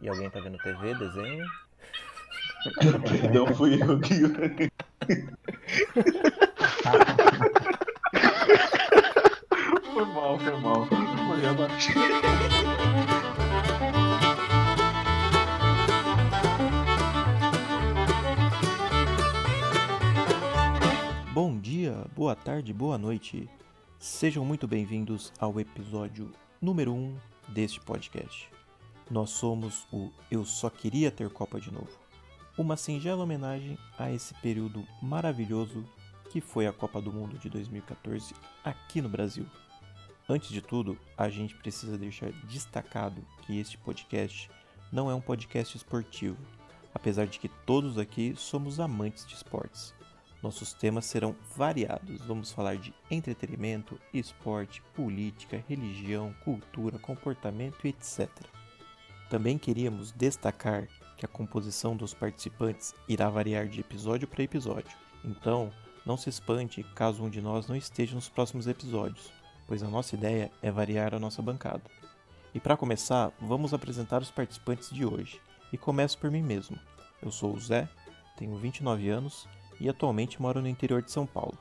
E alguém tá vendo TV, desenho? Não fui eu que. foi mal, foi mal. Foi abaixo. Bom dia, boa tarde, boa noite. Sejam muito bem-vindos ao episódio número 1 um deste podcast. Nós somos o Eu Só Queria Ter Copa de Novo. Uma singela homenagem a esse período maravilhoso que foi a Copa do Mundo de 2014 aqui no Brasil. Antes de tudo, a gente precisa deixar destacado que este podcast não é um podcast esportivo, apesar de que todos aqui somos amantes de esportes. Nossos temas serão variados. Vamos falar de entretenimento, esporte, política, religião, cultura, comportamento, etc. Também queríamos destacar que a composição dos participantes irá variar de episódio para episódio. Então, não se espante caso um de nós não esteja nos próximos episódios, pois a nossa ideia é variar a nossa bancada. E para começar, vamos apresentar os participantes de hoje. E começo por mim mesmo. Eu sou o Zé, tenho 29 anos e atualmente moro no interior de São Paulo.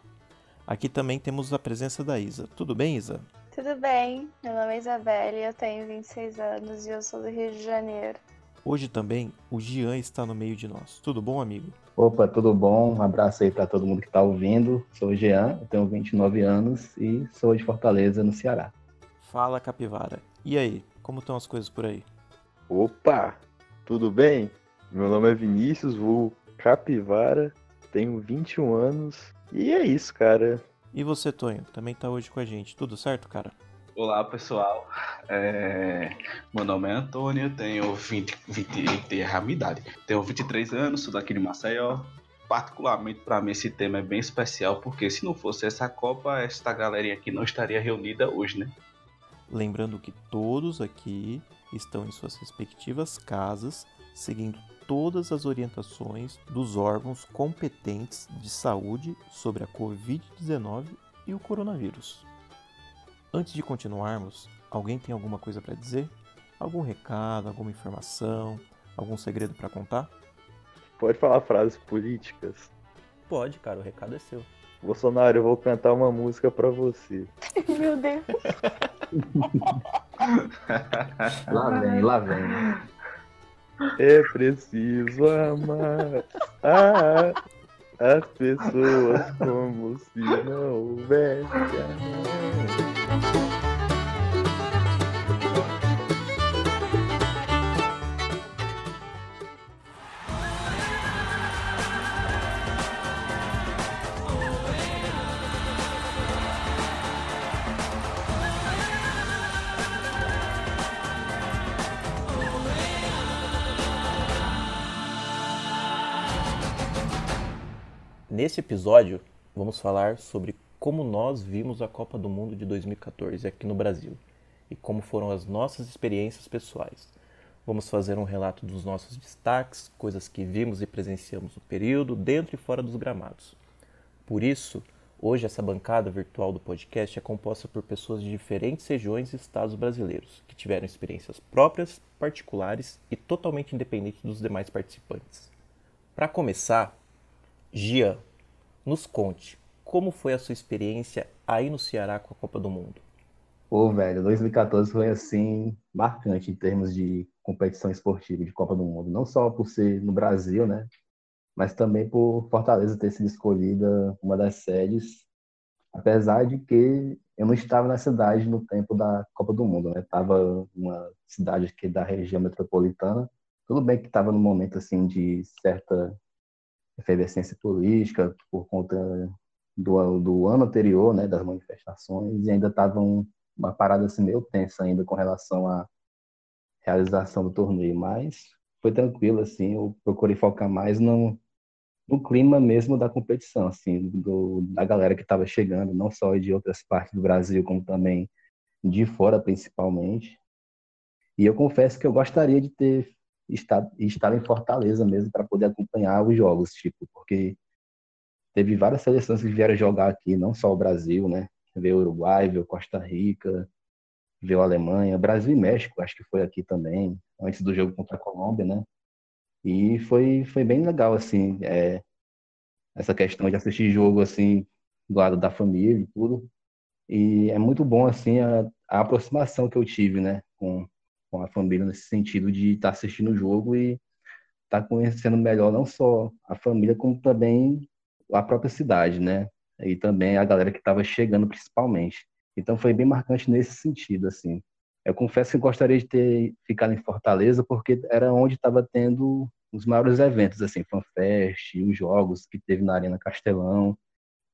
Aqui também temos a presença da Isa. Tudo bem, Isa? Tudo bem, meu nome é Isabelle, eu tenho 26 anos e eu sou do Rio de Janeiro. Hoje também o Gian está no meio de nós. Tudo bom, amigo? Opa, tudo bom? Um abraço aí para todo mundo que está ouvindo. Sou o Jean, eu tenho 29 anos e sou de Fortaleza, no Ceará. Fala, Capivara. E aí, como estão as coisas por aí? Opa, tudo bem? Meu nome é Vinícius, vou Capivara, tenho 21 anos e é isso, cara. E você, Tonho, também tá hoje com a gente. Tudo certo, cara? Olá, pessoal. É... Meu nome é Antônio, tenho 20, 20 errar a minha idade. Tenho 23 anos, sou daqui de Maceió. Particularmente para mim esse tema é bem especial, porque se não fosse essa Copa, esta galerinha aqui não estaria reunida hoje, né? Lembrando que todos aqui estão em suas respectivas casas, seguindo todas as orientações dos órgãos competentes de saúde sobre a Covid-19 e o coronavírus. Antes de continuarmos, alguém tem alguma coisa para dizer? Algum recado, alguma informação, algum segredo para contar? Pode falar frases políticas? Pode, cara, o recado é seu. Bolsonaro, eu vou cantar uma música para você. Meu Deus. lá vem, lá vem. É preciso amar ah, as pessoas como se não houvesse amor. Nesse episódio, vamos falar sobre como nós vimos a Copa do Mundo de 2014 aqui no Brasil e como foram as nossas experiências pessoais. Vamos fazer um relato dos nossos destaques, coisas que vimos e presenciamos no período, dentro e fora dos gramados. Por isso, hoje essa bancada virtual do podcast é composta por pessoas de diferentes regiões e estados brasileiros, que tiveram experiências próprias, particulares e totalmente independentes dos demais participantes. Para começar, Gia, nos conte, como foi a sua experiência aí no Ceará com a Copa do Mundo? Pô, velho, 2014 foi assim, marcante em termos de competição esportiva de Copa do Mundo. Não só por ser no Brasil, né? Mas também por Fortaleza ter sido escolhida uma das sedes. Apesar de que eu não estava na cidade no tempo da Copa do Mundo, né? Estava uma cidade aqui da região metropolitana. Tudo bem que estava no momento assim de certa efervescência política por conta do, do ano anterior, né, das manifestações, e ainda estava um, uma parada assim meio tensa ainda com relação à realização do torneio, mas foi tranquilo, assim, eu procurei focar mais no, no clima mesmo da competição, assim, do, da galera que estava chegando, não só de outras partes do Brasil, como também de fora, principalmente. E eu confesso que eu gostaria de ter estar, estar em Fortaleza mesmo para poder acompanhar os jogos, tipo, porque teve várias seleções que vieram jogar aqui, não só o Brasil, né? Veio o Uruguai, veio Costa Rica, veio a Alemanha, Brasil e México, acho que foi aqui também, antes do jogo contra a Colômbia, né? E foi, foi bem legal, assim, é, essa questão de assistir jogo, assim, do lado da família e tudo. E é muito bom, assim, a, a aproximação que eu tive, né, com, com a família, nesse sentido de estar tá assistindo o jogo e estar tá conhecendo melhor não só a família, como também a própria cidade, né? E também a galera que estava chegando, principalmente. Então foi bem marcante nesse sentido, assim. Eu confesso que gostaria de ter ficado em Fortaleza, porque era onde estava tendo os maiores eventos, assim, FanFest, os jogos que teve na Arena Castelão.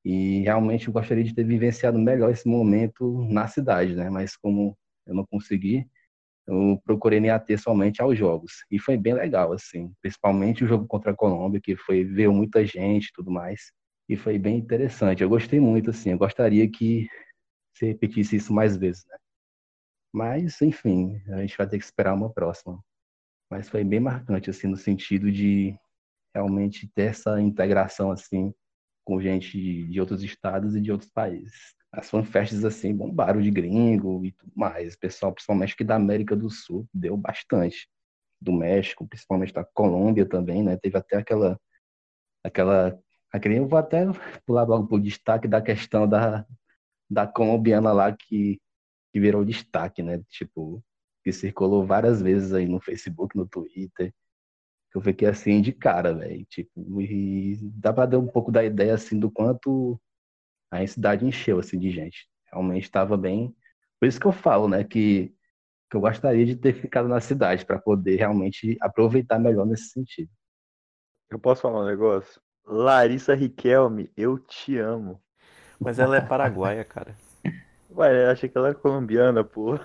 E realmente eu gostaria de ter vivenciado melhor esse momento na cidade, né? Mas como eu não consegui, eu procurei me ater somente aos jogos. E foi bem legal, assim, principalmente o jogo contra a Colômbia, que foi ver muita gente e tudo mais. E foi bem interessante. Eu gostei muito, assim, eu gostaria que se repetisse isso mais vezes, né? Mas, enfim, a gente vai ter que esperar uma próxima. Mas foi bem marcante, assim, no sentido de realmente ter essa integração, assim, com gente de outros estados e de outros países. As fanfests, assim, bombaram de gringo e tudo mais. O pessoal, principalmente que da América do Sul, deu bastante. Do México, principalmente da Colômbia também, né? Teve até aquela aquela aquele, eu vou até pular logo pro destaque da questão da, da colombiana lá que, que virou destaque, né? Tipo, que circulou várias vezes aí no Facebook, no Twitter eu fiquei assim de cara, velho. Tipo, e dá pra dar um pouco da ideia assim do quanto a cidade encheu assim de gente. Realmente estava bem. Por isso que eu falo, né, que, que eu gostaria de ter ficado na cidade para poder realmente aproveitar melhor nesse sentido. Eu posso falar um negócio? Larissa Riquelme, eu te amo. Mas ela é paraguaia, cara. Ué, eu achei que ela era colombiana, pô.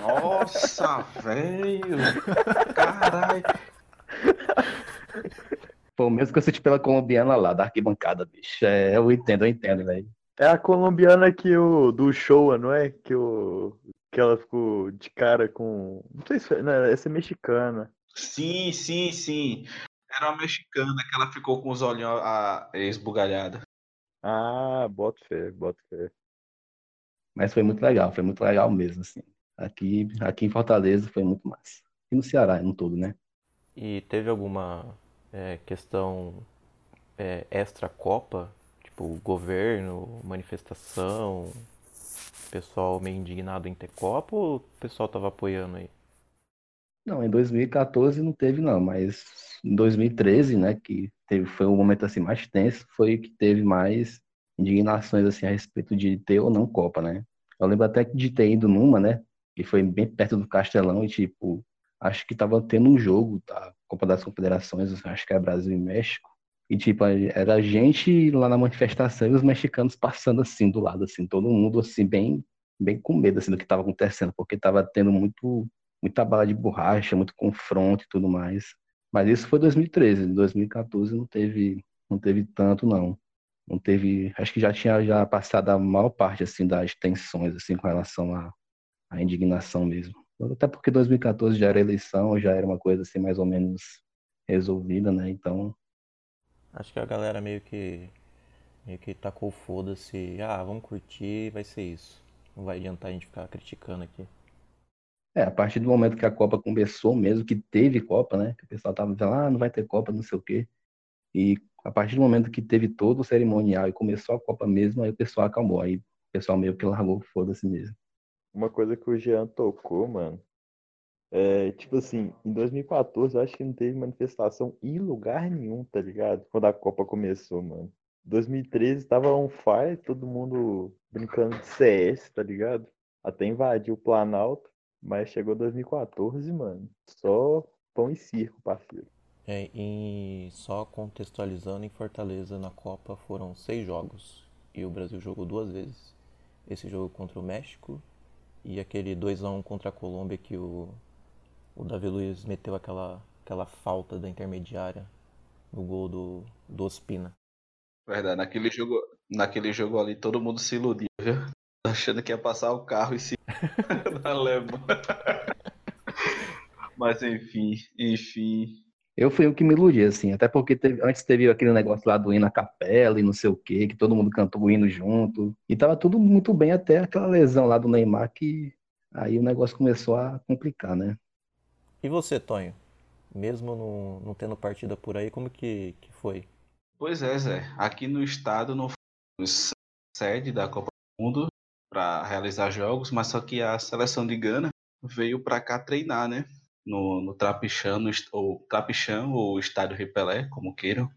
Nossa, velho! Caralho! Pô, mesmo que eu assisti pela colombiana lá, da arquibancada, bicho. É, eu entendo, eu entendo, velho. É a colombiana que o do show, não é? Que o que ela ficou de cara com, não sei se foi, né, essa é mexicana. Sim, sim, sim. Era uma mexicana que ela ficou com os olhos a, a esbugalhada. Ah, bota fé, bota fé. Mas foi muito legal, foi muito legal mesmo, assim. Aqui, aqui em Fortaleza foi muito massa. E no Ceará, no todo, né? E teve alguma é, questão é, extra-copa? Tipo, governo, manifestação, pessoal meio indignado em ter copa ou o pessoal tava apoiando aí? Não, em 2014 não teve não, mas em 2013, né, que teve, foi o momento assim mais tenso, foi que teve mais indignações assim a respeito de ter ou não Copa, né? Eu lembro até de ter ido numa, né, que foi bem perto do Castelão e tipo, acho que tava tendo um jogo da Copa das Confederações, acho que é Brasil e México. E, tipo, era a gente lá na manifestação e os mexicanos passando assim do lado, assim, todo mundo assim, bem, bem com medo assim, do que estava acontecendo, porque estava tendo muito, muita bala de borracha, muito confronto e tudo mais. Mas isso foi 2013, em 2014 não teve, não teve tanto, não. Não teve, acho que já tinha já passado a maior parte assim das tensões assim com relação à, à indignação mesmo. Até porque 2014 já era eleição, já era uma coisa assim mais ou menos resolvida, né? Então. Acho que a galera meio que. meio que tacou foda-se. Ah, vamos curtir, vai ser isso. Não vai adiantar a gente ficar criticando aqui. É, a partir do momento que a Copa começou mesmo, que teve Copa, né? Que o pessoal tava dizendo, ah, não vai ter Copa, não sei o quê. E a partir do momento que teve todo o cerimonial e começou a Copa mesmo, aí o pessoal acalmou. Aí o pessoal meio que largou foda-se mesmo. Uma coisa que o Jean tocou, mano, é tipo assim, em 2014 eu acho que não teve manifestação em lugar nenhum, tá ligado? Quando a Copa começou, mano. 2013 tava on fire, todo mundo brincando de CS, tá ligado? Até invadiu o Planalto, mas chegou 2014, mano. Só pão e circo, parceiro. É, e só contextualizando, em Fortaleza na Copa foram seis jogos. E o Brasil jogou duas vezes. Esse jogo contra o México e aquele 2x1 contra a Colômbia que o, o Davi Luiz meteu aquela, aquela falta da intermediária no gol do, do Ospina. Verdade, naquele jogo, naquele jogo ali todo mundo se iludiu, viu? Achando que ia passar o carro e se na lema. Mas enfim, enfim. Eu fui o que me iludi, assim, até porque teve, antes teve aquele negócio lá do hino na capela e não sei o quê, que todo mundo cantou o hino junto. E tava tudo muito bem até aquela lesão lá do Neymar que Aí o negócio começou a complicar, né? E você, Tonho? Mesmo não, não tendo partida por aí, como que, que foi? Pois é, Zé. Aqui no estado não fomos sede da Copa do Mundo para realizar jogos, mas só que a seleção de Gana veio para cá treinar, né? No, no Trapichão, no, ou Trapichão ou Estádio Ripelé, como queiram.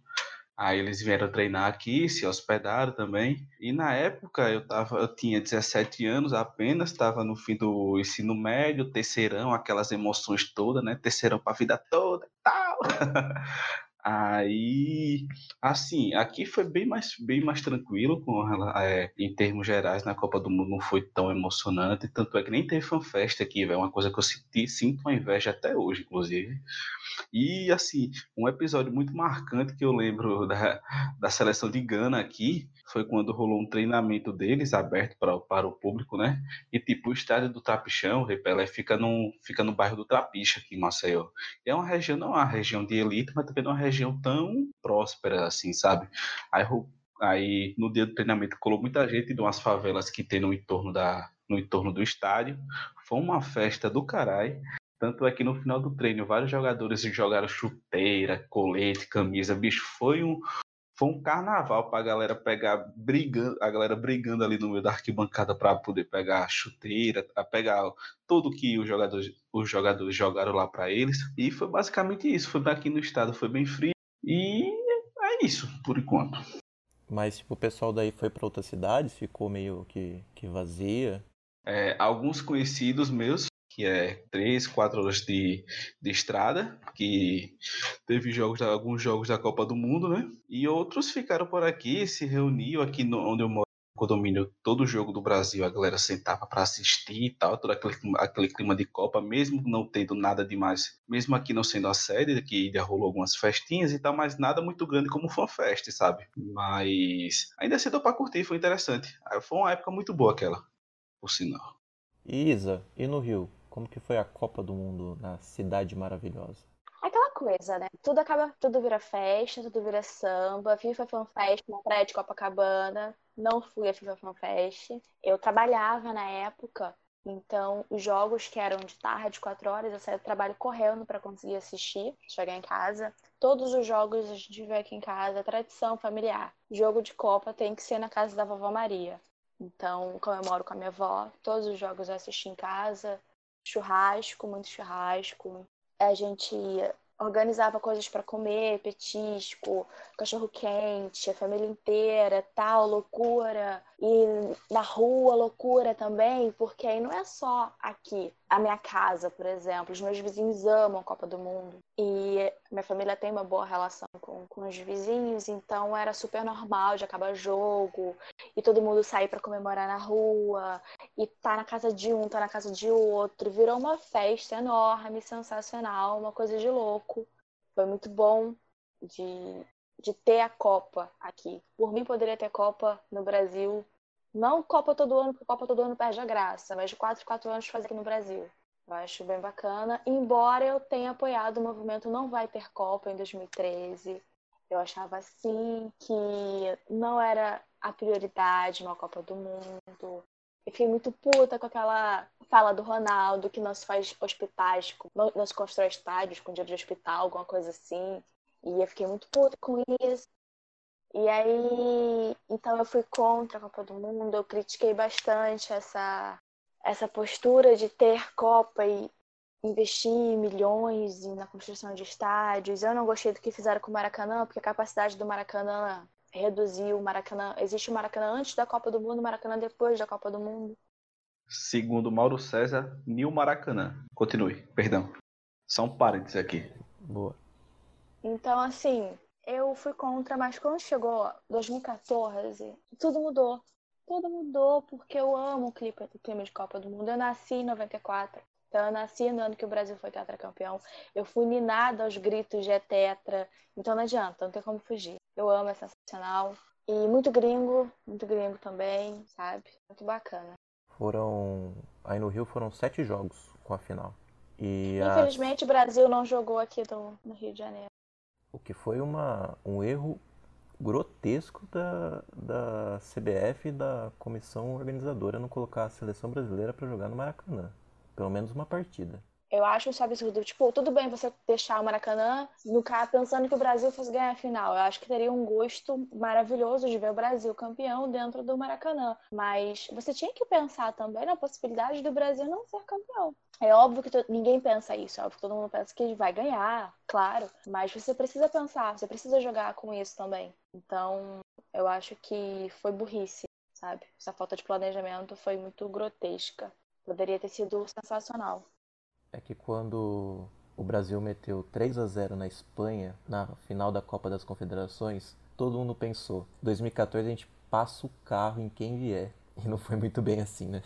Aí eles vieram treinar aqui, se hospedaram também. E na época eu tava, eu tinha 17 anos apenas, estava no fim do ensino médio, terceirão, aquelas emoções todas, né? Terceirão para a vida toda e tal. Aí, assim, aqui foi bem mais, bem mais tranquilo com ela, é, em termos gerais na Copa do Mundo não foi tão emocionante, tanto é que nem teve fanfest aqui, é uma coisa que eu senti, sinto uma inveja até hoje, inclusive. E, assim, um episódio muito marcante que eu lembro da, da seleção de Gana aqui foi quando rolou um treinamento deles aberto para, para o público, né? E, tipo, o estádio do Trapichão, o Repelé, fica no, fica no bairro do Trapicha, aqui em Maceió. É uma região, não é uma região de elite, mas também não é uma região tão próspera assim, sabe? Aí, aí no dia do treinamento colou muita gente de umas favelas que tem no entorno da no entorno do estádio. Foi uma festa do caralho. Tanto é que no final do treino, vários jogadores jogaram chuteira, colete, camisa. Bicho, foi um, foi um carnaval pra galera pegar, brigando, a galera brigando ali no meio da arquibancada para poder pegar a chuteira, a pegar tudo que os jogadores, os jogadores jogaram lá para eles. E foi basicamente isso. Foi aqui no estado, foi bem frio. E é isso, por enquanto. Mas, tipo, o pessoal daí foi para outras cidades, ficou meio que, que vazia. É, alguns conhecidos meus que é três, quatro horas de, de estrada, que teve jogos, alguns jogos da Copa do Mundo, né? E outros ficaram por aqui, se reuniam aqui no, onde eu moro condomínio, todo jogo do Brasil, a galera sentava para assistir e tal, todo aquele, aquele clima de Copa, mesmo não tendo nada demais, mesmo aqui não sendo a sede, que já rolou algumas festinhas e tal, mas nada muito grande como FanFest, sabe? Mas ainda assim deu para curtir, foi interessante. Foi uma época muito boa aquela, por sinal. Isa, e no Rio? Como que foi a Copa do Mundo na Cidade Maravilhosa? Aquela coisa, né? Tudo acaba, tudo vira festa, tudo vira samba. FIFA Fan Fest na praia de Copacabana. Não fui a FIFA Fan Fest. Eu trabalhava na época, então os jogos que eram de tarde, quatro horas, eu saía do trabalho correndo para conseguir assistir, chegar em casa. Todos os jogos a gente vê aqui em casa, tradição familiar. Jogo de Copa tem que ser na casa da vovó Maria. Então, comemoro com a minha avó, todos os jogos eu assisti em casa, churrasco, muito churrasco. A gente organizava coisas para comer, petisco, cachorro quente, a família inteira, tal, loucura. E na rua, loucura também, porque aí não é só aqui. A minha casa, por exemplo, os meus vizinhos amam a Copa do Mundo. E minha família tem uma boa relação com, com os vizinhos, então era super normal de acabar jogo e todo mundo sair para comemorar na rua e tá na casa de um, tá na casa de outro. Virou uma festa enorme, sensacional, uma coisa de louco. Foi muito bom de, de ter a Copa aqui. Por mim, poderia ter Copa no Brasil. Não Copa todo ano, porque Copa todo ano perde a graça, mas de 4 em 4 anos fazer aqui no Brasil. Eu acho bem bacana. Embora eu tenha apoiado o movimento Não Vai Ter Copa em 2013. Eu achava, assim, que não era a prioridade uma Copa do Mundo. Eu fiquei muito puta com aquela fala do Ronaldo que não se faz hospitais, não se constrói estádios com dinheiro de hospital, alguma coisa assim. E eu fiquei muito puta com isso. E aí, então eu fui contra a Copa do Mundo, eu critiquei bastante essa, essa postura de ter Copa e investir milhões na construção de estádios. Eu não gostei do que fizeram com o Maracanã, porque a capacidade do Maracanã reduziu. O Maracanã, existe o Maracanã antes da Copa do Mundo, o Maracanã depois da Copa do Mundo. Segundo Mauro César, Nil Maracanã. Continue, perdão. Só um parênteses aqui. Boa. Então, assim, eu fui contra, mas quando chegou 2014, tudo mudou. Tudo mudou porque eu amo o clipe do clima de Copa do Mundo. Eu nasci em 94. Então, eu nasci no ano que o Brasil foi tetracampeão. Eu fui ninada aos gritos de é tetra. Então, não adianta, não tem como fugir. Eu amo, é sensacional. E muito gringo, muito gringo também, sabe? Muito bacana. Foram. Aí no Rio foram sete jogos com a final. E Infelizmente, o Brasil não jogou aqui do, no Rio de Janeiro. O que foi uma, um erro grotesco da, da CBF e da comissão organizadora não colocar a seleção brasileira para jogar no Maracanã. pelo menos uma partida. Eu acho isso absurdo. Tipo, tudo bem você deixar o Maracanã no cara pensando que o Brasil fosse ganhar a final. Eu acho que teria um gosto maravilhoso de ver o Brasil campeão dentro do Maracanã. Mas você tinha que pensar também na possibilidade do Brasil não ser campeão. É óbvio que ninguém pensa isso, é óbvio que todo mundo pensa que vai ganhar, claro. Mas você precisa pensar, você precisa jogar com isso também. Então, eu acho que foi burrice, sabe? Essa falta de planejamento foi muito grotesca. Poderia ter sido sensacional é que quando o Brasil meteu 3 a 0 na Espanha na final da Copa das Confederações, todo mundo pensou: 2014 a gente passa o carro em quem vier. E não foi muito bem assim, né?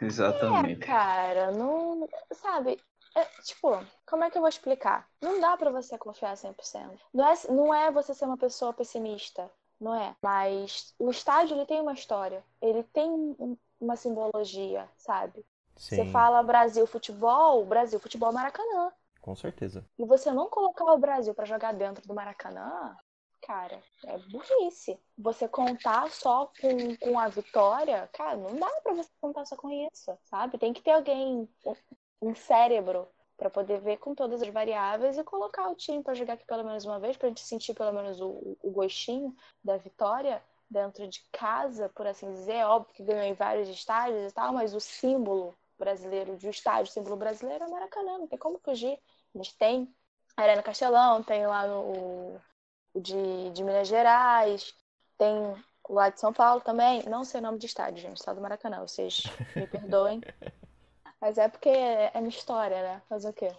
Exatamente. É, cara, não. Sabe, é, tipo, como é que eu vou explicar? Não dá para você confiar 100%. Não é, não é você ser uma pessoa pessimista, não é? Mas o estádio, ele tem uma história. Ele tem uma simbologia, sabe? Sim. Você fala Brasil futebol, Brasil futebol Maracanã. Com certeza. E você não colocar o Brasil para jogar dentro do Maracanã, cara, é burrice. Você contar só com, com a vitória, cara, não dá para você contar só com isso, sabe? Tem que ter alguém, um cérebro para poder ver com todas as variáveis e colocar o time para jogar aqui pelo menos uma vez, para a gente sentir pelo menos o, o gostinho da vitória dentro de casa, por assim dizer. É óbvio que ganhou em vários estádios e tal, mas o símbolo brasileiro, de estádio, o símbolo brasileiro é Maracanã, não tem como fugir. Gente tem a Arena Castelão, tem lá o, o de, de Minas Gerais, tem o lá de São Paulo também. Não sei o nome de estádio, gente, só do Maracanã, vocês me perdoem. Mas é porque é minha história, né? Fazer o quê?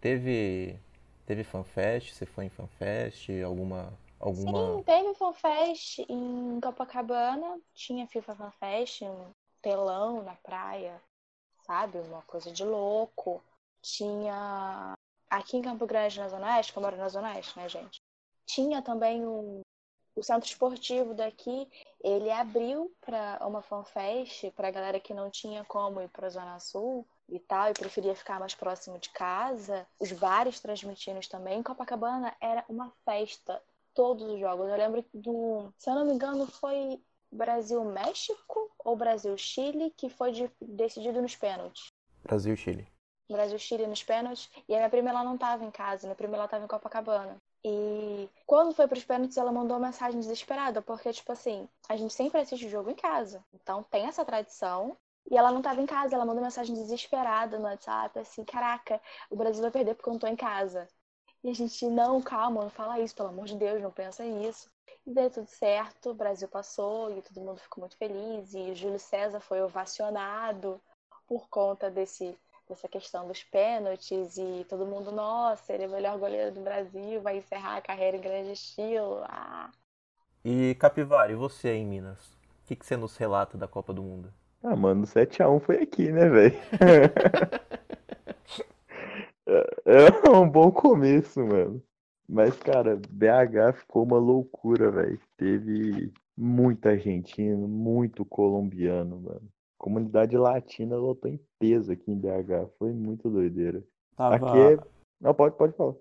Teve, teve fanfest? Você foi em fanfest? Alguma, alguma... Sim, teve fanfest em Copacabana. Tinha FIFA fanfest, um telão na praia sabe? Uma coisa de louco. Tinha. Aqui em Campo Grande, na Zona Oeste, que eu moro na Zona Oeste, né, gente? Tinha também o, o centro esportivo daqui. Ele abriu para uma fanfest para galera que não tinha como ir para a Zona Sul e tal, e preferia ficar mais próximo de casa. Os bares transmitindo também. Copacabana era uma festa todos os jogos. Eu lembro do, se eu não me engano, foi Brasil-México ou Brasil-Chile, que foi de, decidido nos pênaltis? Brasil-Chile. Brasil-Chile nos pênaltis. E a minha prima ela não estava em casa, minha prima ela estava em Copacabana. E quando foi para os pênaltis, ela mandou uma mensagem desesperada, porque, tipo assim, a gente sempre assiste o jogo em casa. Então tem essa tradição. E ela não estava em casa, ela mandou mensagem desesperada no WhatsApp, assim, caraca, o Brasil vai perder porque eu não tô em casa. E a gente, não, calma, não fala isso, pelo amor de Deus, não pensa isso. E deu tudo certo, o Brasil passou e todo mundo ficou muito feliz. E o Júlio César foi ovacionado por conta desse, dessa questão dos pênaltis. E todo mundo, nossa, ele é o melhor goleiro do Brasil, vai encerrar a carreira em grande estilo. Ah. E Capivara, e você aí em Minas? O que, que você nos relata da Copa do Mundo? Ah, mano, 7x1 foi aqui, né, velho? É, é um bom começo, mano. Mas, cara, BH ficou uma loucura, velho. Teve muita argentino, muito colombiano, mano. Comunidade latina lotou em peso aqui em BH. Foi muito doideira. Tava... Aqui é... Não, pode, pode falar.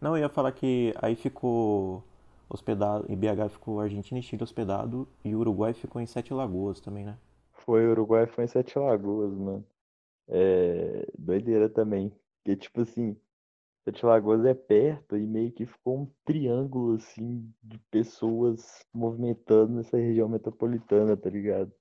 Não, eu ia falar que aí ficou hospedado, em BH ficou Argentina e Chile hospedado e o Uruguai ficou em Sete Lagoas também, né? Foi, o Uruguai foi em Sete Lagoas, mano. É... Doideira também. Porque, tipo assim, Sete Lagoas é perto e meio que ficou um triângulo assim de pessoas movimentando nessa região metropolitana, tá ligado?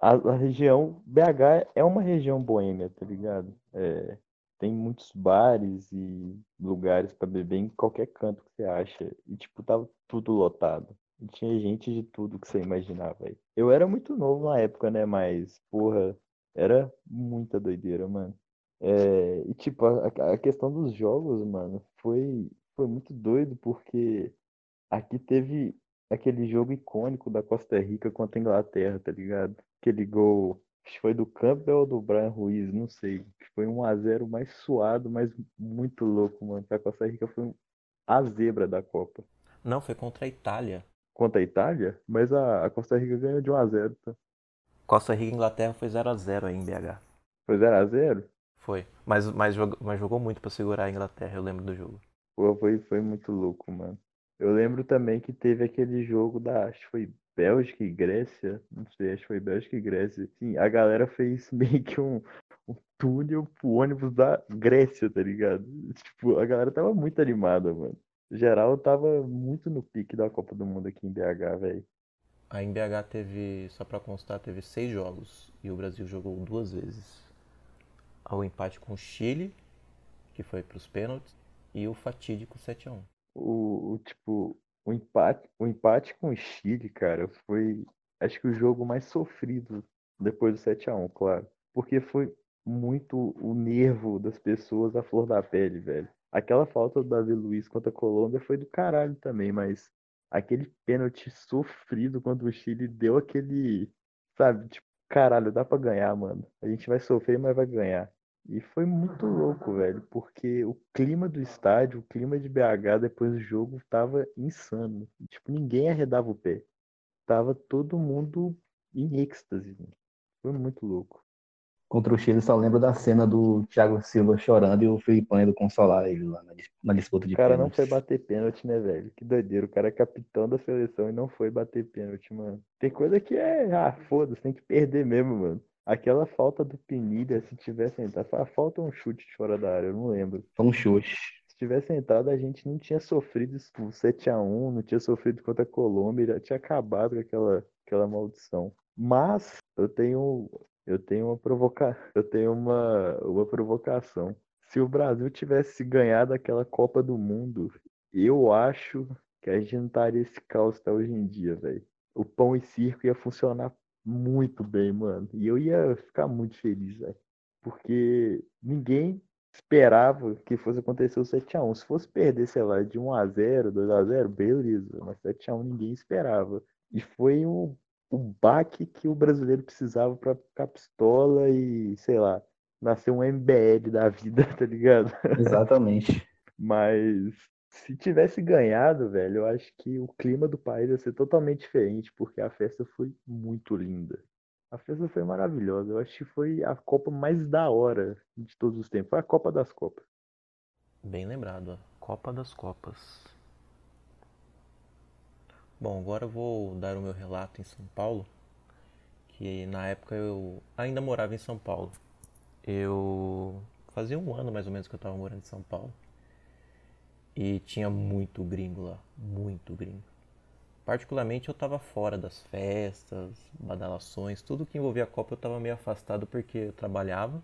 A, a região BH é uma região boêmia, tá ligado? É, tem muitos bares e lugares para beber em qualquer canto que você acha. E tipo, tava tudo lotado. E tinha gente de tudo que você imaginava aí. Eu era muito novo na época, né? Mas, porra, era muita doideira, mano. É, e tipo, a, a questão dos jogos, mano, foi, foi muito doido, porque aqui teve aquele jogo icônico da Costa Rica contra a Inglaterra, tá ligado? Aquele gol, acho que foi do Campbell ou do Brian Ruiz, não sei. Foi um a 0 mais suado, mas muito louco, mano. A Costa Rica foi a zebra da Copa. Não, foi contra a Itália. Contra a Itália? Mas a, a Costa Rica ganhou de 1 a 0 tá? Costa Rica e Inglaterra foi 0 a 0 aí em BH. Foi 0 a 0 foi. Mas, mas, jogou, mas jogou muito para segurar a Inglaterra, eu lembro do jogo. Pô, foi, foi muito louco, mano. Eu lembro também que teve aquele jogo da. Acho que foi Bélgica e Grécia. Não sei, acho que foi Bélgica e Grécia. Sim, a galera fez meio que um, um túnel pro ônibus da Grécia, tá ligado? Tipo, a galera tava muito animada, mano. Geral tava muito no pique da Copa do Mundo aqui em BH, velho. A MBH teve, só pra constar, teve seis jogos e o Brasil jogou duas vezes. O empate com o Chile, que foi pros pênaltis, e o fatídico 7x1. O, o, tipo, o empate, o empate com o Chile, cara, foi acho que o jogo mais sofrido depois do 7 a 1 claro. Porque foi muito o nervo das pessoas à flor da pele, velho. Aquela falta do Davi Luiz contra a Colômbia foi do caralho também, mas aquele pênalti sofrido contra o Chile deu aquele, sabe, tipo, caralho, dá pra ganhar, mano. A gente vai sofrer, mas vai ganhar. E foi muito louco, velho, porque o clima do estádio, o clima de BH depois do jogo tava insano. Tipo, ninguém arredava o pé. Tava todo mundo em êxtase. Foi muito louco. Contra o Chile, só lembro da cena do Thiago Silva chorando e o Filipão indo consolar ele lá na, na disputa de O cara pênaltis. não foi bater pênalti, né, velho? Que doideira. O cara é capitão da seleção e não foi bater pênalti, mano. Tem coisa que é. Ah, foda-se, tem que perder mesmo, mano. Aquela falta do Penilha, se tivesse entrado. A falta um chute de fora da área, eu não lembro. Um chute. Se tivesse entrado, a gente não tinha sofrido o 7x1, não tinha sofrido contra a Colômbia, já tinha acabado com aquela, aquela maldição. Mas eu tenho, eu tenho uma provoca, eu tenho uma, uma provocação. Se o Brasil tivesse ganhado aquela Copa do Mundo, eu acho que a gente não estaria esse caos tá hoje em dia, velho. O pão e circo ia funcionar muito bem, mano. E eu ia ficar muito feliz, velho. Porque ninguém esperava que fosse acontecer o 7x1. Se fosse perder, sei lá, de 1x0, 2x0, beleza. Mas 7x1 ninguém esperava. E foi o, o baque que o brasileiro precisava pra ficar pistola e, sei lá, nascer um MBL da vida, tá ligado? Exatamente. Mas se tivesse ganhado, velho, eu acho que o clima do país ia ser totalmente diferente, porque a festa foi muito linda. A festa foi maravilhosa. Eu acho que foi a Copa mais da hora de todos os tempos. Foi a Copa das Copas. Bem lembrado. Copa das Copas. Bom, agora eu vou dar o meu relato em São Paulo, que na época eu ainda morava em São Paulo. Eu fazia um ano mais ou menos que eu estava morando em São Paulo. E tinha muito gringo lá, muito gringo. Particularmente eu estava fora das festas, badalações, tudo que envolvia a Copa eu estava meio afastado porque eu trabalhava,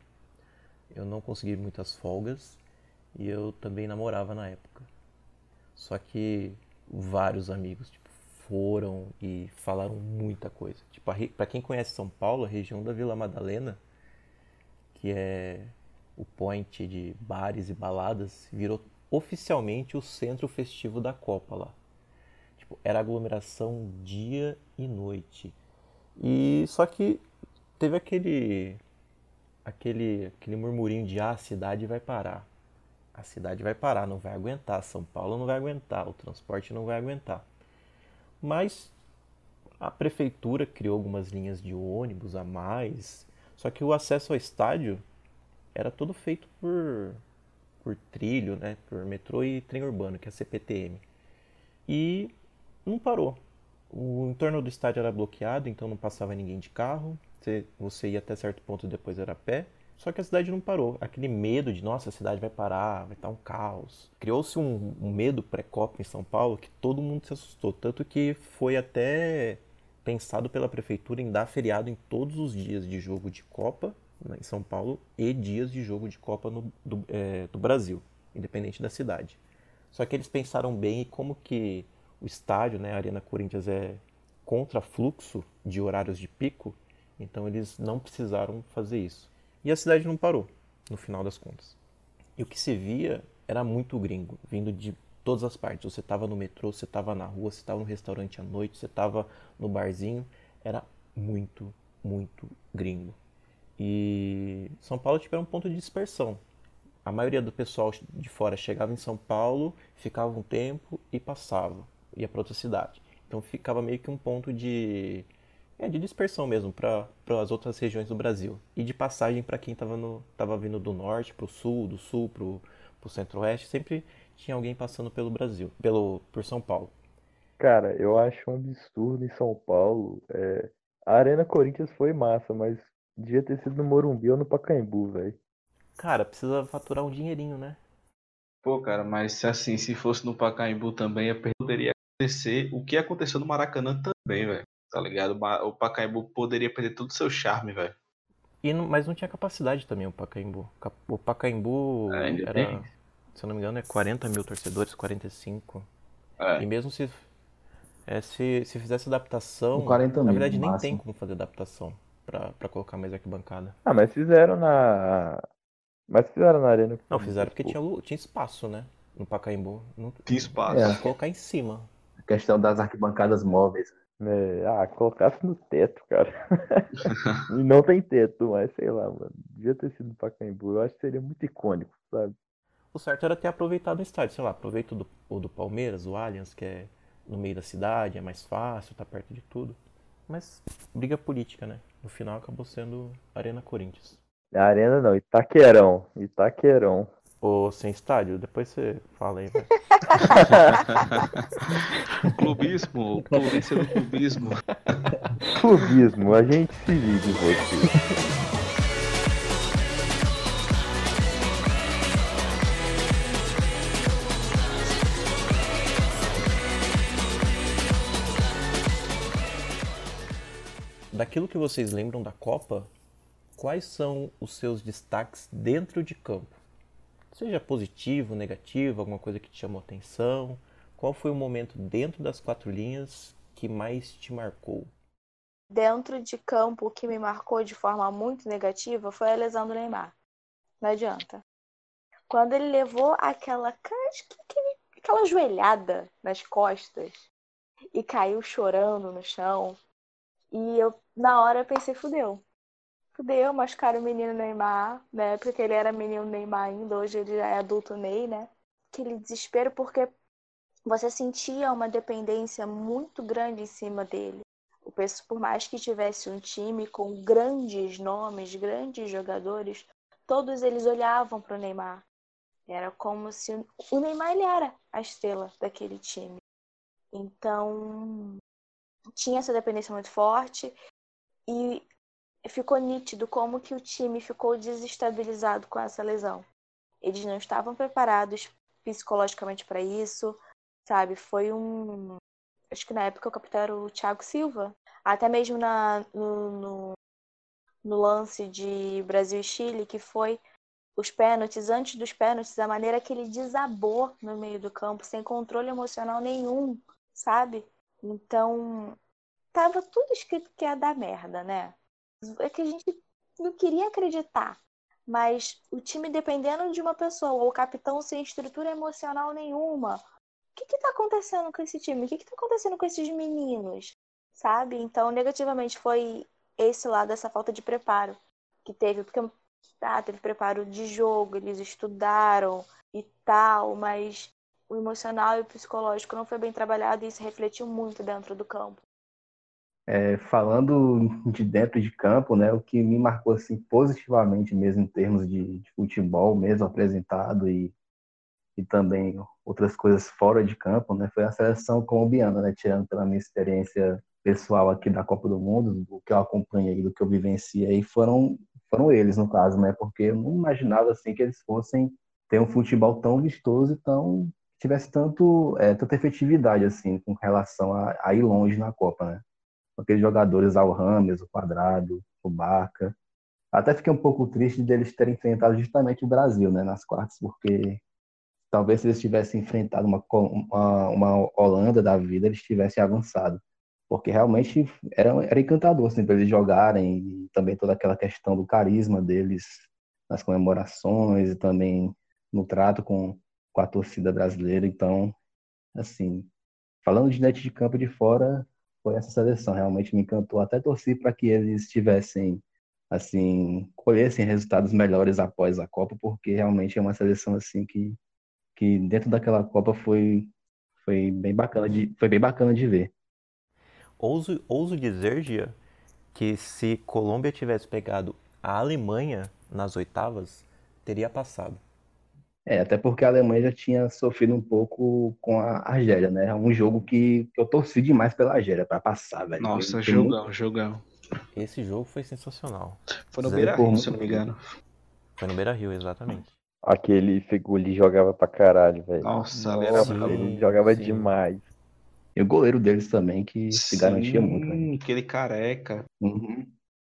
eu não consegui muitas folgas e eu também namorava na época. Só que vários amigos tipo, foram e falaram muita coisa. Tipo, para quem conhece São Paulo, a região da Vila Madalena, que é o point de bares e baladas, virou oficialmente o centro festivo da Copa lá. Tipo, era aglomeração dia e noite. E só que teve aquele aquele aquele murmurinho de ah, a cidade vai parar. A cidade vai parar, não vai aguentar. São Paulo não vai aguentar, o transporte não vai aguentar. Mas a prefeitura criou algumas linhas de ônibus a mais. Só que o acesso ao estádio era todo feito por por trilho, né, por metrô e trem urbano, que é a CPTM. E não parou. O entorno do estádio era bloqueado, então não passava ninguém de carro. Você, você ia até certo ponto depois era a pé. Só que a cidade não parou. Aquele medo de, nossa, a cidade vai parar, vai estar um caos. Criou-se um, um, medo pré-copa em São Paulo que todo mundo se assustou. Tanto que foi até pensado pela prefeitura em dar feriado em todos os dias de jogo de Copa em São Paulo e dias de jogo de Copa no, do, é, do Brasil, independente da cidade. Só que eles pensaram bem e como que o estádio, né, a Arena Corinthians é contra fluxo de horários de pico, então eles não precisaram fazer isso. E a cidade não parou, no final das contas. E o que se via era muito gringo, vindo de todas as partes. Você estava no metrô, você estava na rua, você estava no restaurante à noite, você estava no barzinho, era muito, muito gringo. E São Paulo tipo, era um ponto de dispersão. A maioria do pessoal de fora chegava em São Paulo, ficava um tempo e passava, ia para outra cidade. Então ficava meio que um ponto de, é, de dispersão mesmo para as outras regiões do Brasil. E de passagem para quem estava vindo do norte para o sul, do sul para o centro-oeste, sempre tinha alguém passando pelo Brasil, pelo, por São Paulo. Cara, eu acho um absurdo em São Paulo. É... A Arena Corinthians foi massa, mas Devia ter sido no Morumbi ou no Pacaembu, velho. Cara, precisa faturar um dinheirinho, né? Pô, cara, mas assim, se fosse no Pacaembu também, poderia acontecer o que aconteceu no Maracanã também, velho. Tá ligado? O Pacaembu poderia perder todo o seu charme, velho. E não- mas não tinha capacidade também o Pacaembu. Ca- O Pacaembu É, era, tem. se eu não me engano, é 40 mil torcedores, 45. É. E mesmo se, é, se, se fizesse adaptação, Com 40 na verdade nem máximo. tem como fazer adaptação pra, pra colocar mais arquibancada. Ah, mas fizeram na. Mas fizeram na Arena. Não, fizeram porque Pô, tinha, tinha espaço, né? No Pacaembu. Não, Tinha espaço. É. colocar em cima. A questão das arquibancadas móveis. É, ah, colocasse no teto, cara. e não tem teto, mas sei lá, mano. Devia ter sido no Pacaembu. Eu acho que seria muito icônico, sabe? O certo era ter aproveitado o estádio, sei lá, aproveita o do, o do Palmeiras, o Allianz, que é no meio da cidade, é mais fácil, tá perto de tudo. Mas briga política, né? No final acabou sendo Arena Corinthians. Na Arena não, Itaquerão. Itaquerão. Ou sem estádio, depois você fala aí, vai. Clubismo, polícia do clubismo. Clubismo, a gente se liga em você. Daquilo que vocês lembram da Copa, quais são os seus destaques dentro de campo? Seja positivo, negativo, alguma coisa que te chamou atenção? Qual foi o momento dentro das quatro linhas que mais te marcou? Dentro de campo, o que me marcou de forma muito negativa foi a lesão do Neymar. Não adianta. Quando ele levou aquela, aquela joelhada nas costas e caiu chorando no chão, e eu, na hora, pensei, fudeu. Fudeu, machucaram o menino Neymar, né? Porque ele era menino Neymar ainda, hoje ele já é adulto Ney, né? Aquele desespero porque você sentia uma dependência muito grande em cima dele. O Peço, por mais que tivesse um time com grandes nomes, grandes jogadores, todos eles olhavam para o Neymar. Era como se o Neymar ele era a estrela daquele time. Então tinha essa dependência muito forte e ficou nítido como que o time ficou desestabilizado com essa lesão. Eles não estavam preparados psicologicamente para isso, sabe? Foi um acho que na época o capitão era o Thiago Silva. Até mesmo na, no, no, no lance de Brasil e Chile, que foi os pênaltis, antes dos pênaltis, a maneira que ele desabou no meio do campo, sem controle emocional nenhum, sabe? Então, tava tudo escrito que ia dar merda, né? É que a gente não queria acreditar. Mas o time dependendo de uma pessoa, o capitão sem estrutura emocional nenhuma, o que que tá acontecendo com esse time? O que que tá acontecendo com esses meninos? Sabe? Então, negativamente foi esse lado, essa falta de preparo que teve, porque ah, teve preparo de jogo, eles estudaram e tal, mas o emocional e o psicológico não foi bem trabalhado e isso refletiu muito dentro do campo. É, falando de dentro de campo, né, o que me marcou assim positivamente mesmo em termos de, de futebol mesmo apresentado e, e também outras coisas fora de campo, né, foi a seleção colombiana, né, tirando pela minha experiência pessoal aqui da Copa do Mundo, do que eu acompanhei, do que eu vivenciei, foram foram eles no caso, né, porque eu não imaginava assim que eles fossem ter um futebol tão vistoso e tão tivesse tanto é, tanta efetividade assim com relação a, a ir longe na Copa, né aqueles jogadores ao Rames, o Quadrado, o Barca. Até fiquei um pouco triste deles terem enfrentado justamente o Brasil, né, nas quartas, porque talvez se eles tivessem enfrentado uma, uma, uma Holanda da vida, eles tivessem avançado. Porque realmente era, era encantador assim, para eles jogarem, e também toda aquela questão do carisma deles nas comemorações e também no trato com, com a torcida brasileira. Então, assim, falando de net de campo de fora, foi essa seleção, realmente me encantou. Até torci para que eles tivessem, assim, colhessem resultados melhores após a Copa, porque realmente é uma seleção assim que, que dentro daquela Copa foi, foi bem bacana de, foi bem bacana de ver. Ouso, ouso dizer, Gia, que se Colômbia tivesse pegado a Alemanha nas oitavas, teria passado. É, até porque a Alemanha já tinha sofrido um pouco com a Argélia, né? Um jogo que, que eu torci demais pela Argélia para passar, velho. Nossa, Foi jogão, jogão. Esse jogo foi sensacional. Foi no Beira Rio, se eu não me engano. Foi no Beira Rio, exatamente. Aquele Feguli jogava pra caralho, velho. Nossa, Nossa, brabo. ele jogava Sim. demais. E o goleiro deles também, que se garantia muito, né? Aquele careca. Uhum.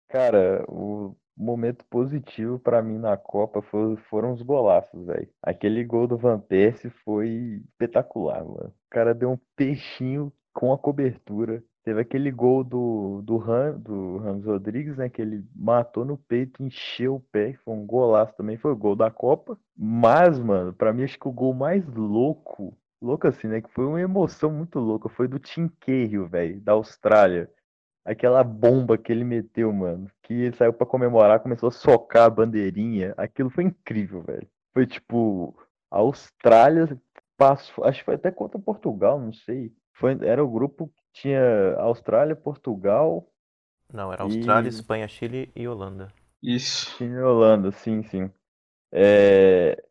Cara, o momento positivo pra mim na Copa foi- foram os golaços, velho. Aquele gol do Van Persie foi espetacular, mano. O cara deu um peixinho com a cobertura. Teve aquele gol do, do, Ram, do Ramos Rodrigues, né? Que ele matou no peito, encheu o pé, foi um golaço também. Foi o gol da Copa. Mas, mano, pra mim acho que o gol mais louco, louco assim, né? Que foi uma emoção muito louca, foi do Tim Cahill, velho, da Austrália. Aquela bomba que ele meteu, mano, que ele saiu pra comemorar, começou a socar a bandeirinha. Aquilo foi incrível, velho. Foi tipo, a Austrália passou, acho que foi até contra Portugal, não sei. Foi, era o grupo que tinha Austrália, Portugal, Não, era Austrália, E- Espanha, Chile e Holanda. Isso. tinha Holanda, sim, sim. É,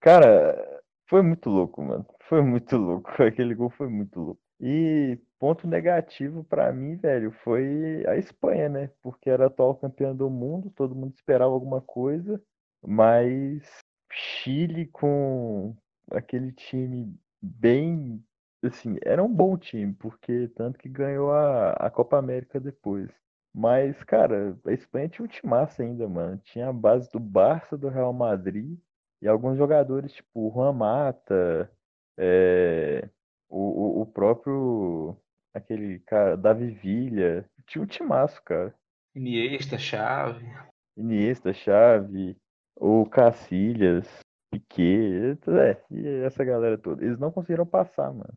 cara, foi muito louco, mano. Foi muito louco. Aquele gol foi muito louco. E ponto negativo pra mim, velho, foi a Espanha, né? Porque era atual campeã do mundo, todo mundo esperava alguma coisa, mas Chile com aquele time bem, assim, era um bom time, porque tanto que ganhou a, a Copa América depois. Mas, cara, a Espanha tinha um timaço ainda, mano. Tinha a base do Barça, do Real Madrid e alguns jogadores, tipo Juan Mata, é, o, o, o próprio, aquele cara, Davi Villa. Tinha um timaço, cara. Iniesta, chave. Iniesta, Xavi, o Cacilhas, Piquet, é, e essa galera toda. Eles não conseguiram passar, mano.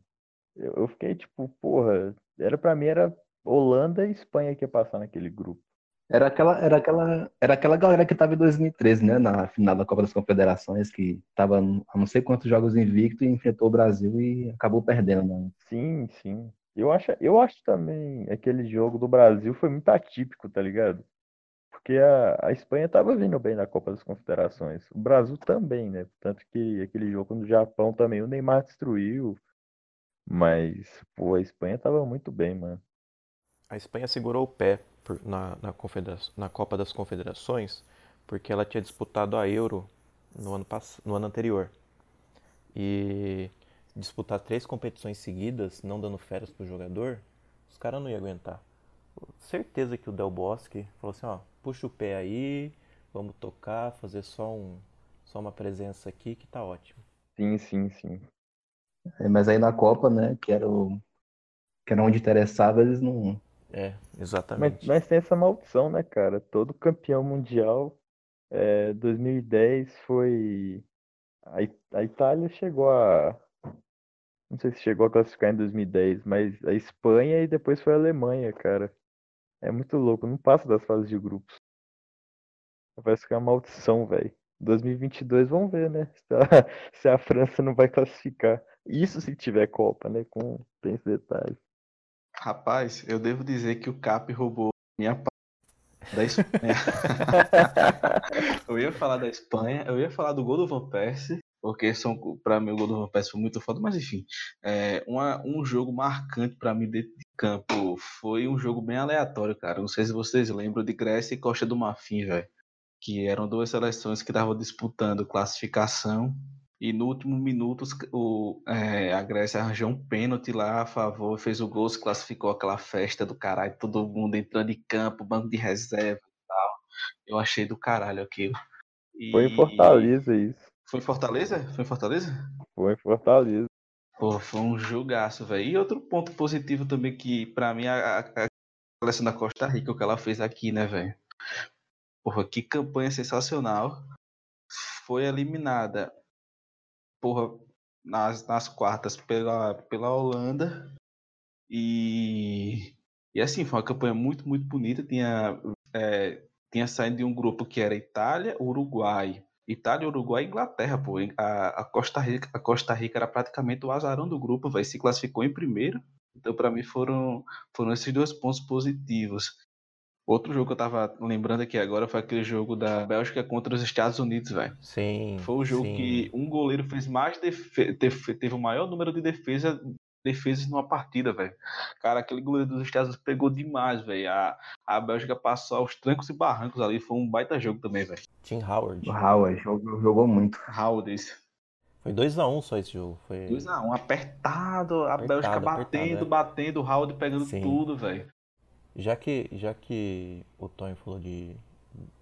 Eu, eu fiquei tipo, porra, era pra mim era Holanda e Espanha que ia passar naquele grupo. Era aquela, era aquela, era aquela galera que tava em 2013, né? Na final da Copa das Confederações, que tava a não sei quantos jogos invicto e enfrentou o Brasil e acabou perdendo, né? Sim, sim. Eu acho, eu acho também aquele jogo do Brasil foi muito atípico, tá ligado? Porque a, a Espanha tava vindo bem na Copa das Confederações. O Brasil também, né? Tanto que aquele jogo no Japão também o Neymar destruiu. Mas, pô, a Espanha tava muito bem, mano. A Espanha segurou o pé na, na, na Copa das Confederações porque ela tinha disputado a Euro no ano, no ano anterior. E disputar três competições seguidas, não dando férias pro jogador, os caras não iam aguentar. Certeza que o Del Bosque falou assim, ó, puxa o pé aí, vamos tocar, fazer só um só uma presença aqui que tá ótimo. Sim, sim, sim. É, mas aí na Copa, né? Que era, o, que era onde interessava, eles não. É, Mas, exatamente. mas tem essa maldição, né, cara? Todo campeão mundial, é, 2010 foi. A, I- a Itália chegou a. Não sei se chegou a classificar em 2010, mas a Espanha e depois foi a Alemanha, cara. É muito louco, não passa das fases de grupos. Parece que é uma maldição, velho. 2022, vamos ver, né? Se a, se a França não vai classificar. Isso se tiver Copa, né? Com, tem esse detalhe. Rapaz, eu devo dizer que o Cap roubou minha parte da Espanha. eu ia falar da Espanha, eu ia falar do gol do Van Persie, porque são, pra mim o gol do Van Persie foi muito foda, mas enfim, é, uma- um jogo marcante pra mim dentro de campo foi um jogo bem aleatório, cara. Não sei se vocês lembram de Grécia e Costa do Marfim, velho, que eram duas seleções que estavam disputando classificação. E no último minuto o, é, a Grécia arranjou um pênalti lá a favor, fez o gol, se classificou aquela festa do caralho, todo mundo entrando em campo, banco de reserva e tal. Eu achei do caralho aquilo. Foi E- em Fortaleza isso. Foi em Fortaleza? Foi em Fortaleza? Foi em Fortaleza. Pô, foi um jogaço, velho. E outro ponto positivo também que, pra mim, a, a, a seleção da Costa Rica, o que ela fez aqui, né, velho? Porra, que campanha sensacional. Foi eliminada, porra, nas, nas quartas pela, pela Holanda. E, e assim, foi uma campanha muito, muito bonita. Tinha, é, tinha saído de um grupo que era Itália, Uruguai. Itália, Uruguai e Inglaterra, pô. A, a, Costa Rica, a Costa Rica era praticamente o azarão do grupo, vai se classificou em primeiro. Então, para mim, foram, foram esses dois pontos positivos. Outro jogo que eu tava lembrando aqui agora foi aquele jogo da Bélgica contra os Estados Unidos, velho. Sim. Foi o jogo sim. que um goleiro fez mais defe teve, o maior número de defesa defesas numa partida, velho. Cara, aquele goleiro dos Estados Unidos pegou demais, velho. A, a Bélgica passou aos trancos e barrancos ali. Foi um baita jogo também, velho. Tim Howard. O Howard jogou, jogou muito. Howard, isso. Foi 2x1 só esse jogo. Foi... 2x1, apertado, a Apertado, Bélgica apertado, batendo, é. batendo, o Howard pegando Sim. tudo, velho. Já que, já que o Tony falou de,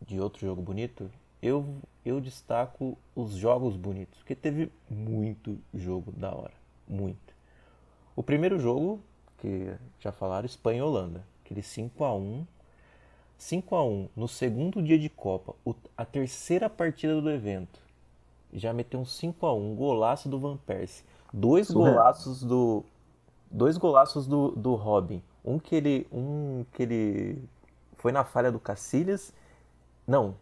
de outro jogo bonito, eu, eu destaco os jogos bonitos, porque teve muito jogo da hora. Muito. O primeiro jogo, que já falaram, Espanha e Holanda. Aquele 5x1. 5x1 no segundo dia de Copa, o- a terceira partida do evento. Já meteu um 5x1, um golaço do Van Persie. Dois Surreal. golaços do. Dois golaços do, do Robin. Um que ele. Um que ele. Foi na falha do Cacilhas. Não.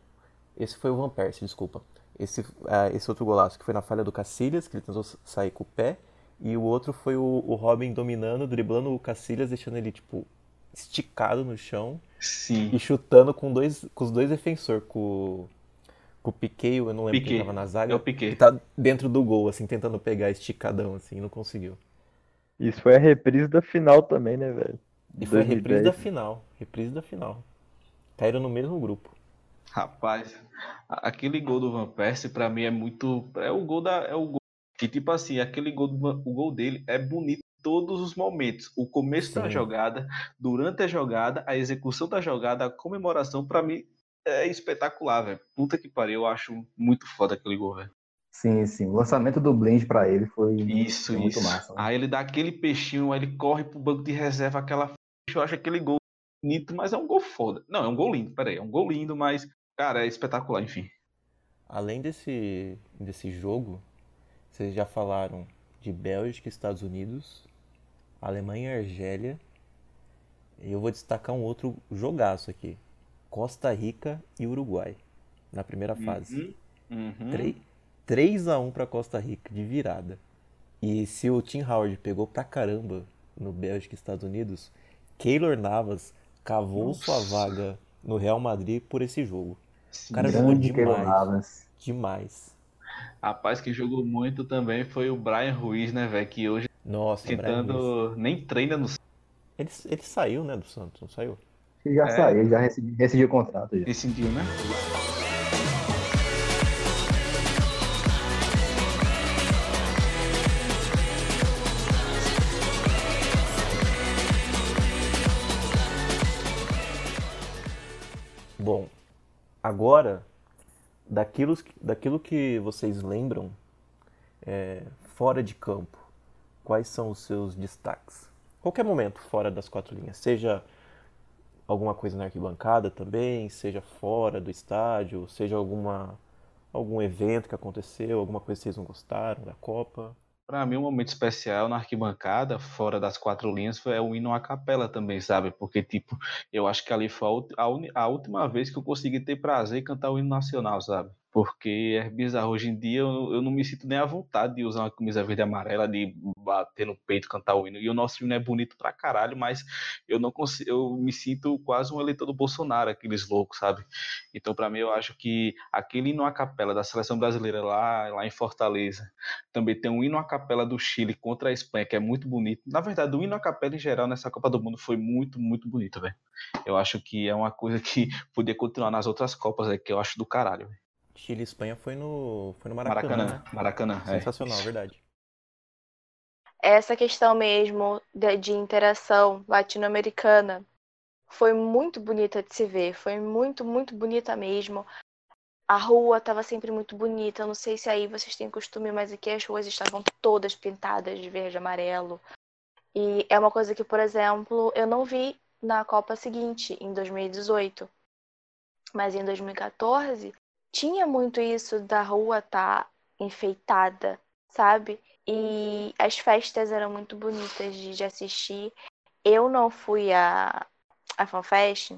Esse foi o Van Persie, desculpa. Esse, ah, esse outro golaço que foi na falha do Cacilhas, que ele tentou sair com o pé. E o outro foi o, o Robin dominando, driblando o Cacilhas, deixando ele, tipo, esticado no chão Sim. e chutando com, dois, com os dois defensores, com, com o Piquet, eu não lembro quem Piquet. tava na É zaga, o Piquet. que tá dentro do gol, assim, tentando pegar esticadão, assim, e não conseguiu. Isso foi a reprise da final também, né, velho? E foi a reprise da 2010. final, reprise da final. Caíram no mesmo grupo. Rapaz, aquele gol do Van Persie pra mim é muito, é o gol da, é o gol que tipo assim, aquele gol do, Van- o gol dele é bonito em todos os momentos. O começo da Sim. jogada, durante a jogada, a execução da jogada, a comemoração pra mim é espetacular, velho. Puta que pariu, eu acho muito foda aquele gol, velho. Sim, sim. O lançamento do Blind pra ele foi, Isso, muito isso. massa. né? Aí ele dá aquele peixinho, aí ele corre pro banco de reserva, aquela eu acho aquele gol bonito, mas é um gol foda. Não, é um gol lindo, peraí, é um gol lindo, mas cara, é espetacular, enfim. Além desse, desse jogo, vocês já falaram de Bélgica e Estados Unidos, Alemanha e Argélia. E eu vou destacar um outro jogaço aqui. Costa Rica e Uruguai, na primeira fase. Uhum, uhum. 3, 3 a 1 para Costa Rica, de virada. E se o Tim Howard pegou pra caramba no Bélgica e Estados Unidos, Keylor Navas cavou sua Nossa. vaga no Real Madrid por esse jogo. O cara jogou Grande Keylor demais. Navas. Demais. Rapaz, que jogou muito também foi o Brian Ruiz, né, velho? Que hoje Nossa, tentando. Nem treina no. Ele, ele saiu, né, do Santos, não saiu? Ele já É. saiu, ele já rescindiu, rescindiu o contrato. Já. Decidiu, né? Agora, daquilo, daquilo que vocês lembram, é, fora de campo, quais são os seus destaques? Qualquer momento fora das quatro linhas, seja alguma coisa na arquibancada também, seja fora do estádio, seja alguma, algum evento que aconteceu, alguma coisa que vocês não gostaram da Copa. Pra mim, um momento especial na arquibancada, fora das quatro linhas, foi o hino à capela também, sabe? Porque, tipo, eu acho que ali foi a, a a última vez que eu consegui ter prazer em cantar o hino nacional, sabe? Porque é bizarro. Hoje em dia eu, eu não me sinto nem à vontade de usar uma camisa verde e amarela, de bater no peito, cantar o hino. E o nosso hino é bonito pra caralho, mas eu não consigo, eu me sinto quase um eleitor do Bolsonaro, aqueles loucos, sabe? Então, pra mim, eu acho que aquele hino à capela da seleção brasileira lá, lá em Fortaleza, também tem um hino à capela do Chile contra a Espanha, que é muito bonito. Na verdade, o hino à capela em geral nessa Copa do Mundo foi muito, muito bonito, velho. Eu acho que é uma coisa que podia continuar nas outras Copas, é que eu acho do caralho. velho. Chile e Espanha foi no, foi no Maracanã, Maracanã, né? Maracanã, é. Sensacional, verdade. Essa questão mesmo de, de interação latino-americana foi muito bonita de se ver. Foi muito, muito bonita mesmo. A rua estava sempre muito bonita. Eu não sei se aí vocês têm costume, mas aqui as ruas estavam todas pintadas de verde e amarelo. E é uma coisa que, por exemplo, eu não vi na Copa seguinte, em 2018. Mas em 2014, tinha muito isso da rua estar enfeitada, sabe? E as festas eram muito bonitas de, de assistir. Eu não fui a, a FanFest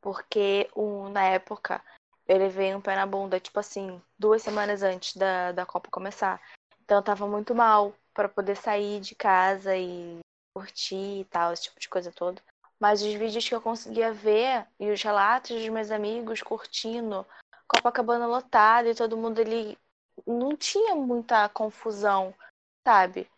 porque o, na época eu levei um pé na bunda, tipo assim, duas semanas antes da, da Copa começar. Então eu tava muito mal para poder sair de casa e curtir e tal, esse tipo de coisa toda. Mas os vídeos que eu conseguia ver e os relatos dos meus amigos curtindo, Copacabana lotada e todo mundo ali, não tinha muita confusão, sabe?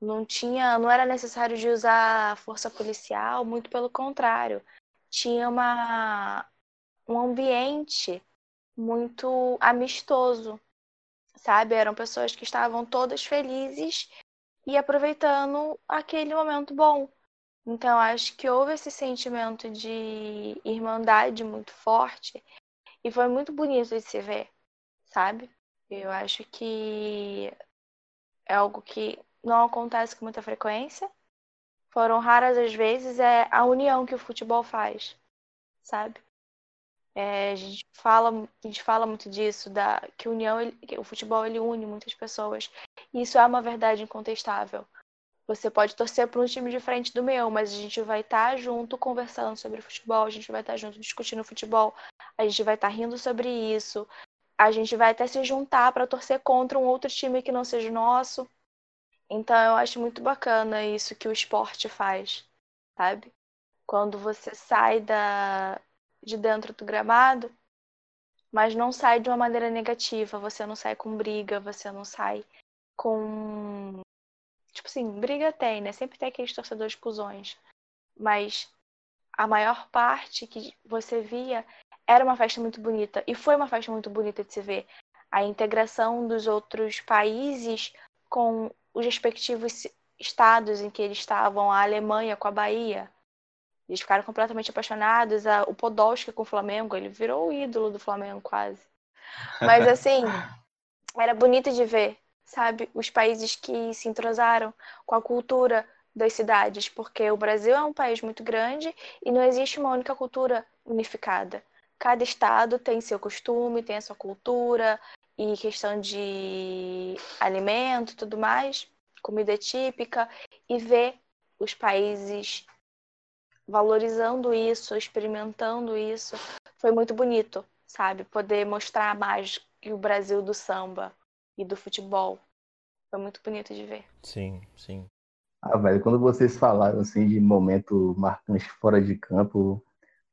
Não tinha, não era necessário de usar força policial, muito pelo contrário. Tinha uma, um ambiente muito amistoso, sabe? Eram pessoas que estavam todas felizes e aproveitando aquele momento bom. Então, acho que houve esse sentimento de irmandade muito forte e foi muito bonito de se ver, sabe? Eu acho que é algo que não acontece com muita frequência. Foram raras as vezes, é a união que o futebol faz, sabe? É, a gente fala, a gente fala muito disso, da que união, ele, o futebol ele une muitas pessoas. Isso é uma verdade incontestável. Você pode torcer para um time diferente do meu, mas a gente vai estar tá junto conversando sobre futebol, a gente vai estar tá junto discutindo futebol, a gente vai estar tá rindo sobre isso, a gente vai até se juntar para torcer contra um outro time que não seja nosso. Então eu acho muito bacana isso que o esporte faz, sabe? Quando você sai da de dentro do gramado, mas não sai de uma maneira negativa, você não sai com briga, você não sai com Tipo assim, briga tem, né? Sempre tem aqueles torcedores cuzões. Mas a maior parte que você via era uma festa muito bonita. E foi uma festa muito bonita de se ver. A integração dos outros países com os respectivos estados em que eles estavam, a Alemanha com a Bahia. Eles ficaram completamente apaixonados. O Podolski com o Flamengo, ele virou o ídolo do Flamengo quase. Mas assim, era bonito de ver sabe? Os países que se entrosaram com a cultura das cidades, porque o Brasil é um país muito grande e não existe uma única cultura unificada. Cada estado tem seu costume, tem a sua cultura e questão de alimento e tudo mais, comida típica, e ver os países valorizando isso, experimentando isso, foi muito bonito, sabe? Poder mostrar mais que o Brasil do samba e do futebol. Foi muito bonito de ver. Sim, sim. Ah, velho, quando vocês falaram assim de momento marcante fora de campo,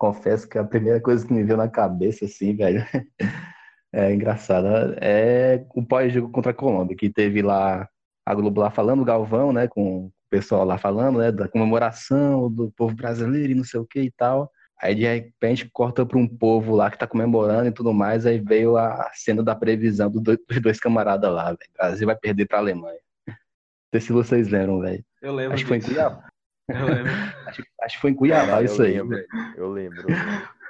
confesso que a primeira coisa que me veio na cabeça, assim, velho, é engraçada, é o pós-jogo contra a Colômbia, que teve lá a Globo lá falando, o Galvão, né, com o pessoal lá falando, né, da comemoração do povo brasileiro e não sei o que e tal. Aí de repente corta para um povo lá que tá comemorando e tudo mais, aí veio a cena da previsão dos dois, dos dois camaradas lá, velho. O Brasil vai perder para a Alemanha. Não sei se vocês lembram, velho. Eu lembro. Acho que foi em Cuiabá. Eu lembro. Acho, acho que foi em Cuiabá Ah, isso eu aí. lembro, velho. Eu lembro.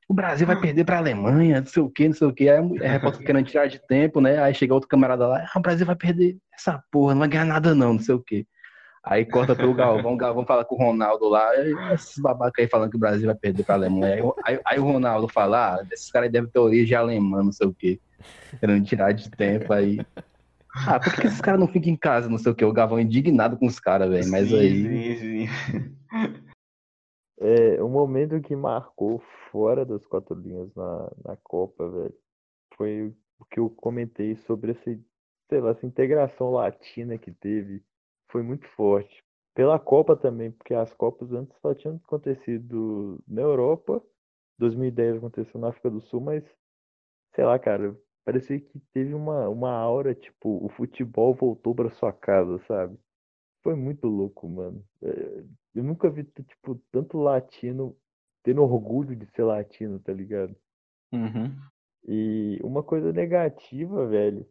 O Brasil vai perder para a Alemanha, não sei o que, não sei o que. Aí a repórter querendo tirar de tempo, né? Aí chega outro camarada lá, ah, o Brasil vai perder essa porra, não vai ganhar nada não, não sei o que. Aí corta pelo Galvão, o Galvão fala com o Ronaldo lá, esses babacas aí falando que o Brasil vai perder pra Alemanha. Aí, aí- aí o Ronaldo fala, ah, esses caras aí devem ter origem alemã, não sei o quê. Querendo tirar de tempo aí. Ah, por que que esses caras não ficam em casa, não sei o quê? O Galvão indignado com os caras, velho. Mas sim, aí. Sim, sim. É, um momento que marcou fora das quatro linhas na, na Copa, velho, foi o que eu comentei sobre essa, sei lá, essa integração latina que teve. Foi muito forte. Pela Copa também, porque as Copas antes só tinham acontecido na Europa. 2010 aconteceu na África do Sul, mas sei lá, cara, parecia que teve uma, uma aura, tipo, o futebol voltou pra sua casa, sabe? Foi muito louco, mano. É, Eu nunca vi, tipo, tanto latino tendo orgulho de ser latino, tá ligado? Uhum. E uma coisa negativa, velho,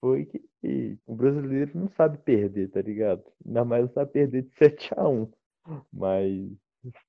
foi que o brasileiro não sabe perder, tá ligado? Ainda mais não sabe perder de 7 a 1 Mas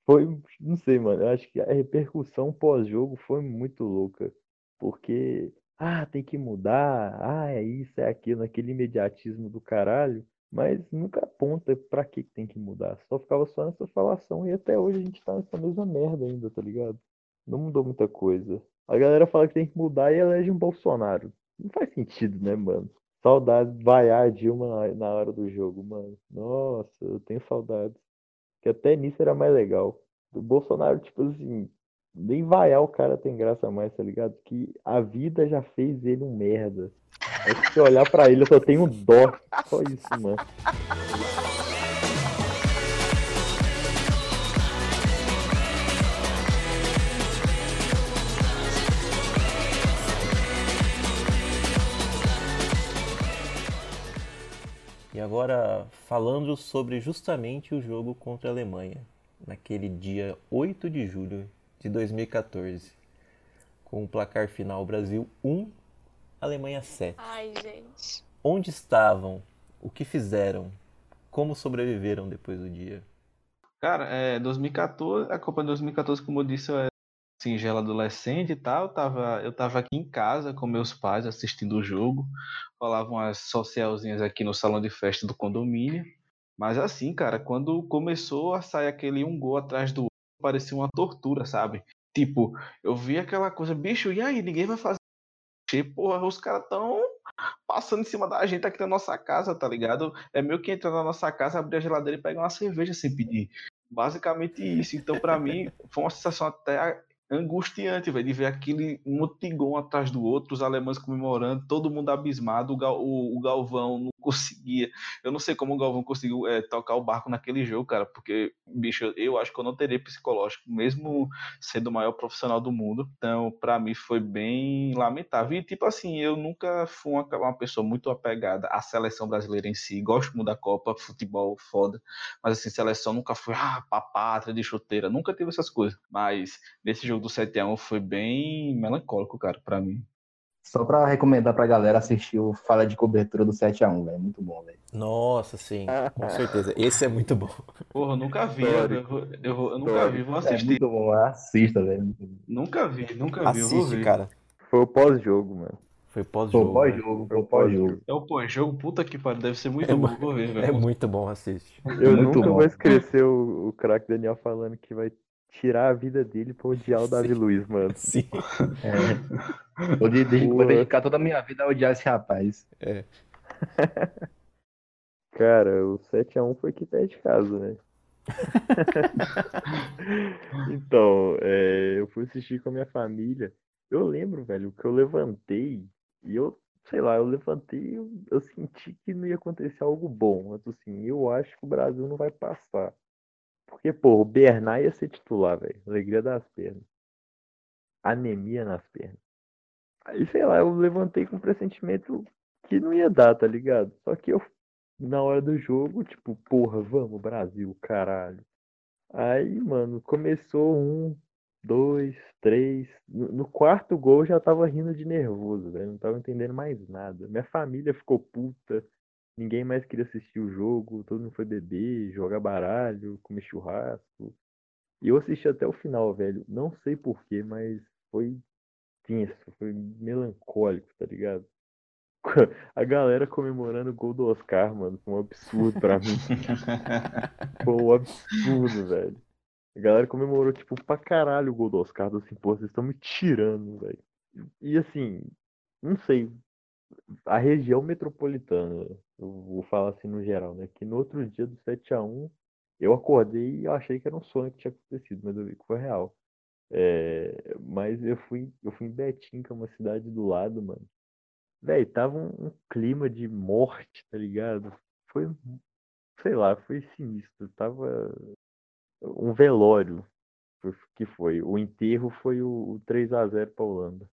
foi, não sei, mano. Eu acho que a repercussão pós-jogo foi muito louca. Porque, ah, tem que mudar, ah, é isso, é aquilo, aquele imediatismo do caralho. Mas nunca aponta pra que tem que mudar. Só ficava só nessa falação. E até hoje a gente tá nessa mesma merda ainda, tá ligado? Não mudou muita coisa. A galera fala que tem que mudar e elege um Bolsonaro. Não faz sentido, né, mano? Saudades vaiar a Dilma na hora do jogo, mano. Nossa, eu tenho saudades. Que até nisso era mais legal. O Bolsonaro, tipo assim, nem vaiar o cara tem graça mais, tá ligado? Que a vida já fez ele um merda. Aí se você olhar pra ele, eu só tenho dó. Só isso, mano. E agora falando sobre justamente o jogo contra a Alemanha, naquele dia 8 de julho de 2014, com o placar final Brasil 1, Alemanha 7. Ai, gente. Onde estavam? O que fizeram? Como sobreviveram depois do dia? Cara, é, 2014, a Copa de 2014, como eu disse, eu era singela adolescente e tal. Eu tava, eu tava aqui em casa com meus pais assistindo o jogo. Rolavam umas socialzinhas aqui no salão de festa do condomínio. Mas assim, cara, quando começou a sair aquele um gol atrás do outro, parecia uma tortura, sabe? Tipo, eu vi aquela coisa, bicho, e aí, ninguém vai fazer. Porra, os caras tão passando em cima da gente aqui na nossa casa, tá ligado? É meio que entrar na nossa casa, abrir a geladeira e pegar uma cerveja sem pedir. Basicamente isso. Então, para mim, foi uma sensação até angustiante, velho, de ver aquele motigon atrás do outro, os alemães comemorando, todo mundo abismado, o, Gal, o, o Galvão não conseguia. Eu não sei como o Galvão conseguiu é, tocar o barco naquele jogo, cara, porque, bicho, eu acho que eu não teria psicológico, mesmo sendo o maior profissional do mundo. Então, para mim, foi bem lamentável. E, tipo assim, eu nunca fui uma, uma pessoa muito apegada à seleção brasileira em si. Gosto muito da Copa, futebol foda, mas, assim, seleção nunca foi, ah, papátria de chuteira, nunca teve essas coisas. Mas, nesse jogo do 7x1 foi bem melancólico, cara, para mim. Só pra recomendar pra galera assistir o Fala de Cobertura do 7x1, velho. Muito bom, velho. Nossa, sim, com certeza. Esse é muito bom. Porra, eu nunca vi, eu, eu, eu, eu nunca vi, vou É assistir. muito bom, assista, velho. Nunca vi, nunca vi, Assiste, ver. cara. Foi o pós-jogo, mano. Foi Pô, pós-jogo. né? pós-jogo, pô, pós-jogo. É o pós-jogo, puta que pariu, deve ser muito É bom, vou ver, É velho. muito bom, assiste. Eu Muito nunca bom. vou esquecer o, o craque Daniel falando que vai tirar a vida dele pra odiar o Davi Sim. Luiz, mano. Sim. É. Vou, de- vou dedicar toda a minha vida a odiar esse rapaz. Cara, o 7x1 foi aqui perto de casa, né? Então, é, eu fui assistir com a minha família. Eu lembro, velho, que eu levantei e eu, sei lá, eu levantei e eu, eu senti que não ia acontecer algo bom. Mas assim, eu acho que o Brasil não vai passar. Porque, pô, o Bernard ia ser titular, velho. Alegria das pernas. Anemia nas pernas. Aí, sei lá, eu levantei com o pressentimento que não ia dar, tá ligado? Só que eu, na hora do jogo, tipo, porra, vamos, Brasil, caralho. Aí, mano, começou um, dois, três. No quarto gol eu já tava rindo de nervoso, velho. Não tava entendendo mais nada. Minha família ficou puta. Ninguém mais queria assistir o jogo. Todo mundo foi beber, jogar baralho, comer churrasco. E eu assisti até o final, velho. Não sei porquê, mas foi tenso, foi melancólico, tá ligado? A galera comemorando o gol do Oscar, mano, foi um absurdo pra mim. Foi um absurdo, velho. A galera comemorou, tipo, pra caralho o gol do Oscar. eu Assim, pô, vocês estão me tirando, velho. E assim, não sei. A região metropolitana, eu vou falar assim no geral, né? Que no outro dia do 7x1, eu acordei e achei que era um sonho que tinha acontecido, mas eu vi que foi real. É, mas eu fui, eu fui em Betim, que é uma cidade do lado, mano. Véi, tava um, um clima de morte, tá ligado? Foi, sei lá, foi sinistro. Tava um velório que foi. O enterro foi o, o 3 a 0 pra Holanda.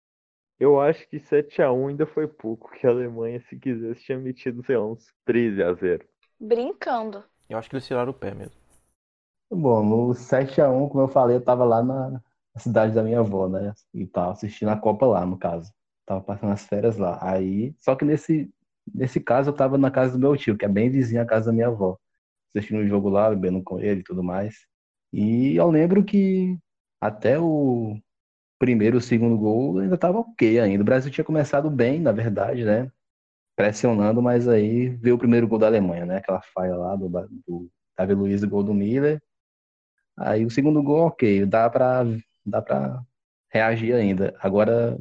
Eu acho que 7 a 1 ainda foi pouco, que a Alemanha, se quisesse, tinha metido, sei lá, uns 13 a 0. Brincando. Eu acho que eles tiraram o pé mesmo. Bom, no 7x1, como eu falei, eu tava lá na cidade da minha avó, né? E tava assistindo a Copa lá, no caso. Tava passando as férias lá. Aí, só que nesse, nesse caso eu tava na casa do meu tio, que é bem vizinho à casa da minha avó. Assistindo o jogo lá, bebendo com ele e tudo mais. E eu lembro que até o primeiro, o segundo gol ainda tava ok ainda. O Brasil tinha começado bem, na verdade, né? Pressionando, mas aí veio o primeiro gol da Alemanha, né? Aquela falha lá do, do Davi Luiz e gol do Miller. Aí o segundo gol, ok, dá pra, dá pra reagir ainda. Agora,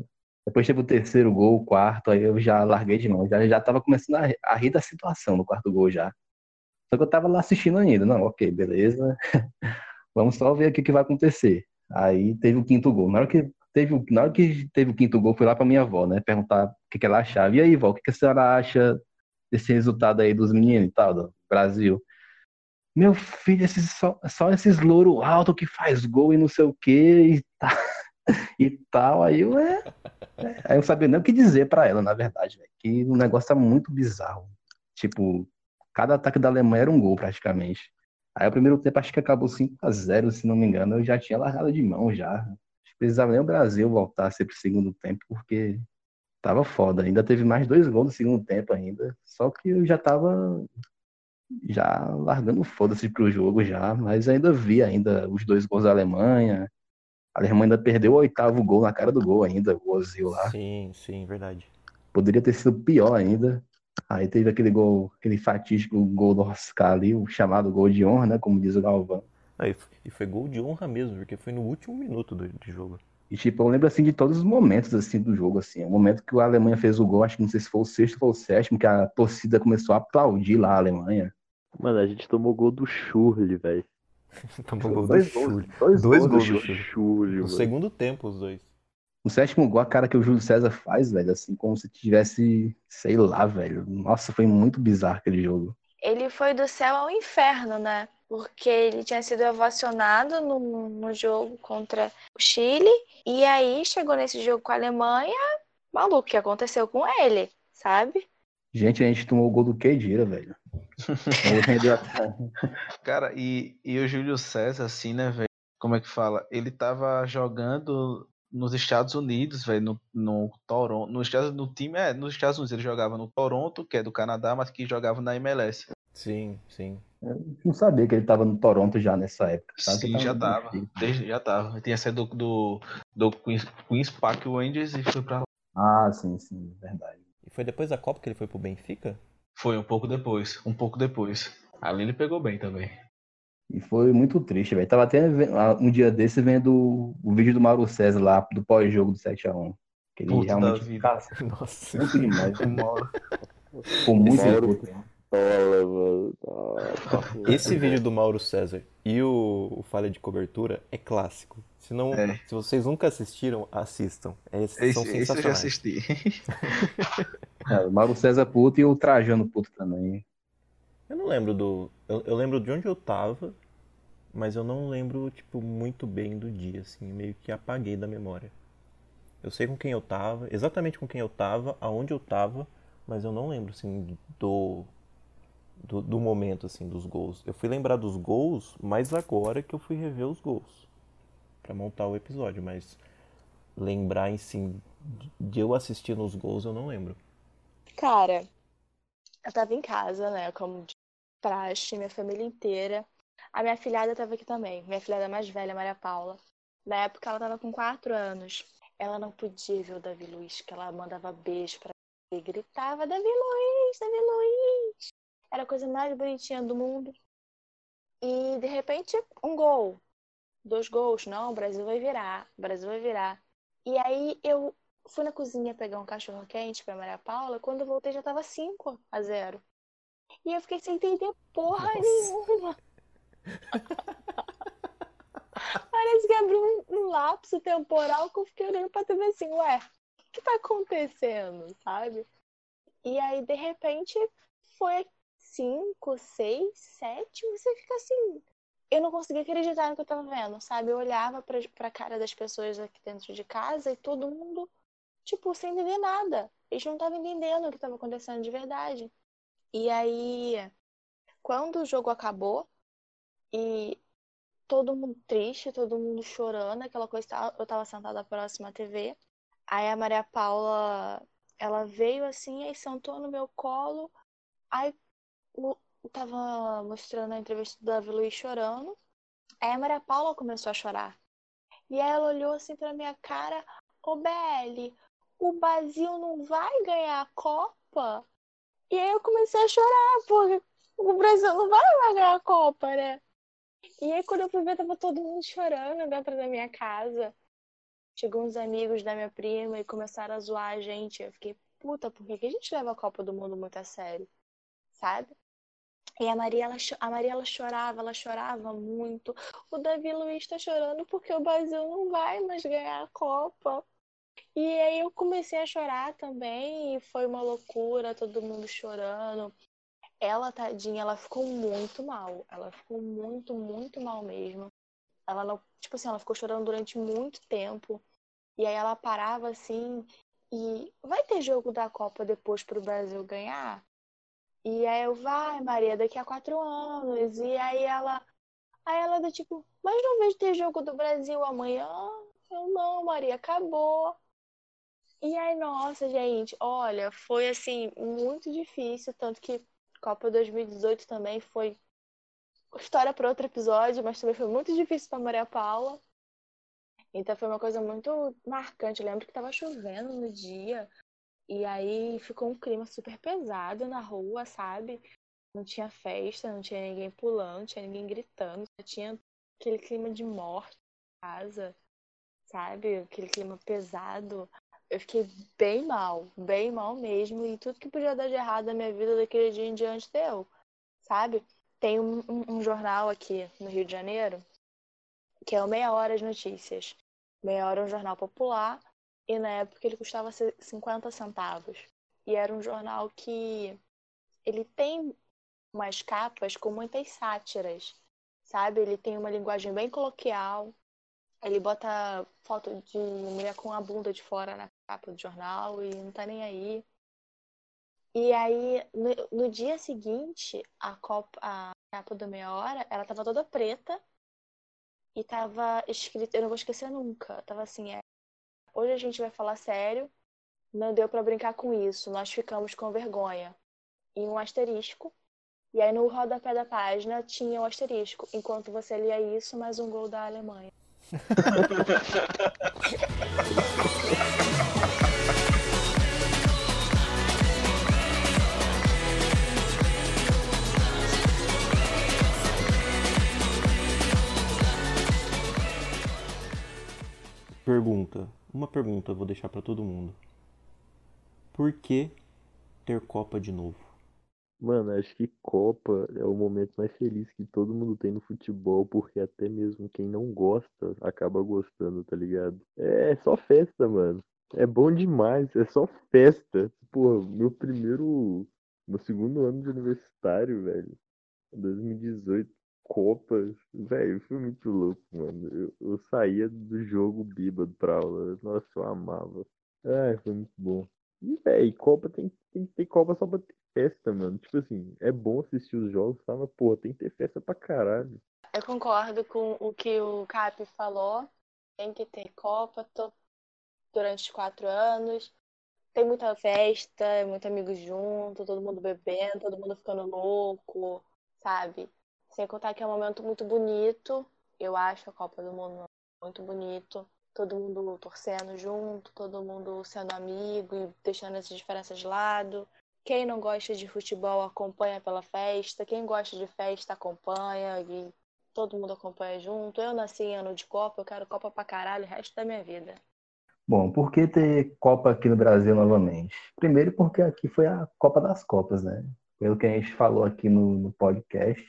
depois teve o terceiro gol, o quarto, aí eu já larguei de mão. Já, já tava começando a, a rir da situação no quarto gol já. Só que eu tava lá assistindo ainda. Não, ok, beleza. Vamos só ver aqui o que vai acontecer. Aí teve o quinto gol. Na hora que teve, na hora que teve o quinto gol, fui lá pra minha avó, né? Perguntar o que, que ela achava. E aí, vó, o que, que a senhora acha desse resultado aí dos meninos e tal, do Brasil? Meu filho, esses, só, só esses louro alto que faz gol e não sei o que e, tá, e tal. Aí eu, é, é, aí eu sabia nem o que dizer pra ela, na verdade, velho. Que o negócio tá muito bizarro. Tipo, cada ataque da Alemanha era um gol praticamente. Aí o primeiro tempo acho que acabou 5 a 0 se não me engano, eu já tinha largado de mão já. Precisava nem o Brasil voltar sempre pro segundo tempo, porque tava foda. Ainda teve mais dois gols no segundo tempo ainda. Só que eu já tava já largando foda-se pro jogo já, mas ainda vi ainda os dois gols da Alemanha. A Alemanha ainda perdeu o oitavo gol na cara do gol ainda, o Ozil lá. Sim, sim, verdade. Poderia ter sido pior ainda. Aí teve aquele gol, aquele fatídico gol do Oscar ali, o chamado gol de honra, né? Como diz o Galvão. Ah, e, foi, e foi gol de honra mesmo, porque foi no último minuto do, de jogo. E tipo, eu lembro assim de todos os momentos assim do jogo, assim. O momento que a Alemanha fez o gol, acho que não sei se foi o sexto ou o sétimo, que a torcida começou a aplaudir lá a Alemanha. Mano, a gente tomou gol do Schurli, velho. Tomou gol do dois Schürrle. gols, dois, Dois gols, gols do Schürrle. Schurli, No segundo tempo, os dois. O sétimo gol, a cara que o Júlio César faz, velho, assim, como se tivesse, sei lá, velho. Nossa, foi muito bizarro aquele jogo. Ele foi do céu ao inferno, né? Porque ele tinha sido ovacionado no, no jogo contra o Chile. E aí chegou nesse jogo com a Alemanha. Maluco, o que aconteceu com ele, sabe? Gente, a gente tomou o gol do Kedira, velho. Ele rendeu até- Cara, e, e o Júlio César, assim, né, velho? Como é que fala? Ele tava jogando nos Estados Unidos, velho, no, no Toronto. No, Estados, no time, é, nos Estados Unidos ele jogava no Toronto, que é do Canadá, mas que jogava na MLS. Sim, sim. Eu não sabia que ele tava no Toronto já nessa época. sabe? Sim, tava já tava. Desde, já tava. Ele tinha saído do, do, do Queens, Queens Park Rangers e foi pra lá. Ah, sim, sim, verdade. E foi depois da Copa que ele foi pro Benfica? Foi um pouco depois, um pouco depois. Ali ele pegou bem também. E foi muito triste, velho. Tava até um dia desse vendo o vídeo do Mauro César lá, do pós-jogo do 7x1. Que ele Puto da realmente Nossa. muito demais. O Mauro. Ficou muito Mauro- Esse vídeo do Mauro César e o, o Falha de Cobertura é clássico. Se, não, É. se vocês nunca assistiram, assistam. Esses Esse, são esse eu já sensacionais. assisti. É, o Mauro César puto e o Trajano puto também. Eu não lembro do. Eu, eu lembro de onde eu tava, mas eu não lembro, tipo, muito bem do dia, assim. Meio que apaguei da memória. Eu sei com quem eu tava, exatamente com quem eu tava, aonde eu tava, mas eu não lembro, assim, do. Do, do momento, assim, dos gols. Eu fui lembrar dos gols, mas agora que eu fui rever os gols. Pra montar o episódio, mas lembrar em si de eu assistir nos gols eu não lembro. Cara, eu tava em casa, né? Como praxe, minha família inteira. A minha filhada tava aqui também. Minha filhada mais velha, Maria Paula. Na época ela tava com quatro anos. Ela não podia ver o Davi Luiz, que ela mandava beijo pra ele gritava: Davi Luiz, Davi Luiz. Era a coisa mais bonitinha do mundo. E de repente, um gol. Dois gols. Não, o Brasil vai virar. O Brasil vai virar. E aí eu fui na cozinha pegar um cachorro quente pra Maria Paula. Quando eu voltei já tava 5 a 0. E eu fiquei sem entender porra Nossa. nenhuma. Parece que abriu um, um lapso temporal que eu fiquei olhando pra TV assim, ué, o que tá acontecendo, sabe? E aí, de repente, foi 5, 6, 7, você fica assim. Eu não conseguia acreditar no que eu tava vendo, sabe? Eu olhava pra, pra cara das pessoas aqui dentro de casa e todo mundo, tipo, sem entender nada. Eles não estavam entendendo o que estava acontecendo de verdade. E aí, quando o jogo acabou e todo mundo triste, todo mundo chorando, aquela coisa, tava- eu tava sentada próxima à TV. Aí a Maria Paula, ela veio assim, aí sentou no meu colo. Aí o- tava mostrando a entrevista do Davi Luiz chorando. Aí a Maria Paula começou a chorar. E ela olhou assim pra minha cara, ô Belle, o Brasil não vai ganhar a Copa? E aí eu comecei a chorar, porque o Brasil não vai mais ganhar a Copa, né? E aí quando eu fui ver, tava todo mundo chorando dentro da minha casa. Chegou uns amigos da minha prima e começaram a zoar a gente. Eu fiquei, puta, por que a gente leva a Copa do Mundo muito a sério? Sabe? E a Maria, ela, a Maria, ela chorava, ela chorava muito. O Davi Luiz tá chorando porque o Brasil não vai mais ganhar a Copa. E aí eu comecei a chorar também, e foi uma loucura, todo mundo chorando. Ela, tadinha, ela ficou muito mal. Ela ficou muito, muito mal mesmo. Ela não, tipo assim, ela ficou chorando durante muito tempo. E aí ela parava assim e vai ter jogo da Copa depois pro Brasil ganhar? E aí eu, vai, Maria, daqui a quatro anos. E aí ela, aí ela do tipo, mas não vejo ter jogo do Brasil amanhã? Eu, não, Maria, acabou. E aí, nossa, gente, olha, foi assim, muito difícil, tanto que Copa 2018 também foi história para outro episódio, mas também foi muito difícil para Maria Paula. Então foi uma coisa muito marcante. Eu lembro que estava chovendo no dia e aí ficou um clima super pesado na rua, sabe? Não tinha festa, não tinha ninguém pulando, não tinha ninguém gritando, só tinha aquele clima de morte em casa, sabe? Aquele clima pesado. Eu fiquei bem mal, bem mal mesmo, e tudo que podia dar de errado na minha vida daquele dia em diante deu, sabe? Tem um, um, um jornal aqui no Rio de Janeiro que é o Meia Hora de Notícias. Meia Hora é um jornal popular e na época ele custava 50 centavos. E era um jornal que ele tem umas capas com muitas sátiras, sabe? Ele tem uma linguagem bem coloquial. Ele bota foto de mulher com a bunda de fora na capa do jornal e não tá nem aí. E aí, no, dia seguinte, a, copa, a capa do Meia Hora, ela tava toda preta e tava escrito, eu não vou esquecer nunca, tava assim, é, hoje a gente vai falar sério, não deu para brincar com isso, nós ficamos com vergonha. E um asterisco. E aí no rodapé da página tinha o um asterisco, enquanto você lia isso, mais um gol da Alemanha. Pergunta. Uma pergunta eu vou deixar para todo mundo. Por que ter Copa de novo? Mano, acho que Copa é o momento mais feliz que todo mundo tem no futebol, porque até mesmo quem não gosta acaba gostando, tá ligado? É só festa, mano. É bom demais, é só festa. Pô, meu primeiro. Meu segundo ano de universitário, velho. 2018. Copas, velho, foi muito louco, mano. Eu, eu saía do jogo bíbado pra aula. Nossa, eu amava. Ai, foi muito bom. E, velho, Copa tem, tem que ter Copa só pra ter festa, mano. Tipo assim, é bom assistir os jogos, tá? Mas, pô, tem que ter festa pra caralho. Eu concordo com o que o Cap falou. Tem que ter Copa tô... durante os quatro anos. Tem muita festa, muito amigos junto, todo mundo bebendo, todo mundo ficando louco, sabe? Sem contar que é um momento muito bonito. Eu acho a Copa do Mundo muito bonito. Todo mundo torcendo junto, todo mundo sendo amigo e deixando essas diferenças de lado. Quem não gosta de futebol acompanha pela festa. Quem gosta de festa acompanha e todo mundo acompanha junto. Eu nasci em ano de Copa, eu quero Copa pra caralho o resto da minha vida. Bom, por que ter Copa aqui no Brasil novamente? Primeiro porque aqui foi a Copa das Copas, né? Pelo que a gente falou aqui no, no podcast,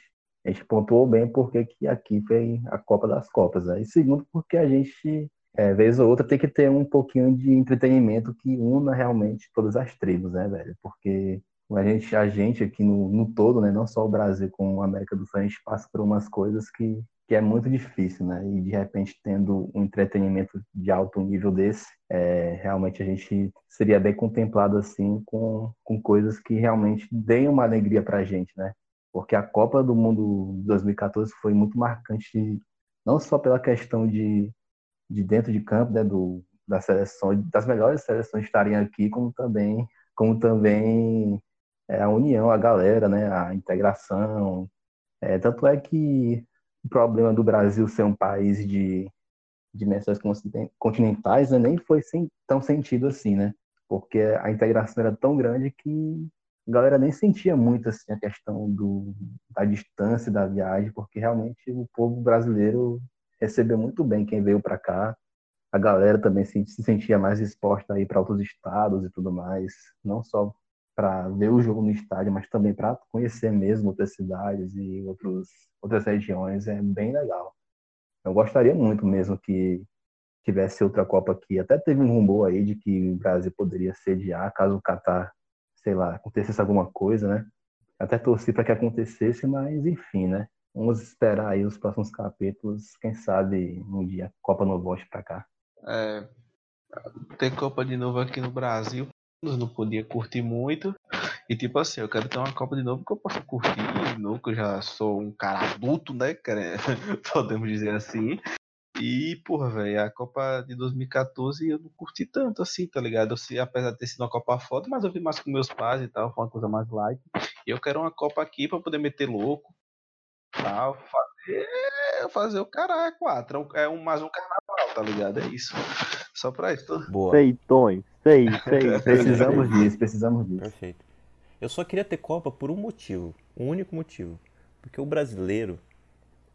a gente pontuou bem porque que aqui foi a Copa das Copas, né? E segundo, porque a gente, é, vez ou outra, tem que ter um pouquinho de entretenimento que una realmente todas as tribos, né, velho? Porque a gente, a gente aqui no, no todo, né, não só o Brasil com a América do Sul, a gente passa por umas coisas que, que é muito difícil, né? E de repente, tendo um entretenimento de alto nível desse, é, realmente a gente seria bem contemplado assim com, com coisas que realmente deem uma alegria pra gente, né? Porque a Copa do Mundo 2014 foi muito marcante, não só pela questão de, de dentro de campo, né, do, da seleção, das melhores seleções estarem aqui, como também, como também é, a união, a galera, né, a integração. É, tanto é que o problema do Brasil ser um país de dimensões continentais né, nem foi sem, tão sentido assim, né? Porque a integração era tão grande que a galera nem sentia muito assim, a questão do, da distância da viagem, porque realmente o povo brasileiro recebeu muito bem quem veio para cá. A galera também se, se sentia mais exposta aí para outros estados e tudo mais, não só para ver o jogo no estádio, mas também para conhecer mesmo outras cidades e outros, outras regiões. É bem legal. Eu gostaria muito mesmo que tivesse outra Copa aqui. Até teve um rumor aí de que o Brasil poderia sediar caso o Catar sei lá, acontecesse alguma coisa, né? Até torci para que acontecesse, mas enfim, né? Vamos esperar aí os próximos capítulos, quem sabe um dia a Copa não volte para cá. É, ter Copa de novo aqui no Brasil, não podia curtir muito. E tipo assim, eu quero ter uma Copa de novo que eu possa curtir de novo, que eu já sou um cara adulto, né? Podemos dizer assim. E, porra, velho, a Copa de 2014 eu não curti tanto assim, tá ligado? Eu sei, apesar de ter sido uma Copa foda, mas eu vi mais com meus pais e tal, foi uma coisa mais light. E eu quero uma Copa aqui pra poder meter louco, tal, fazer, fazer o caralho, quatro. É um, mais um carnaval, tá ligado? É isso. Só pra isso. Boa. Seitões, sei, sei, Precisamos disso, precisamos disso. Perfeito. Eu só queria ter Copa por um motivo, um único motivo. Porque o brasileiro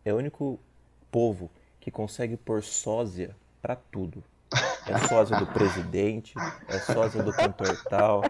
é o único povo que consegue pôr sósia pra tudo. É sósia do presidente, é sósia do cantor tal.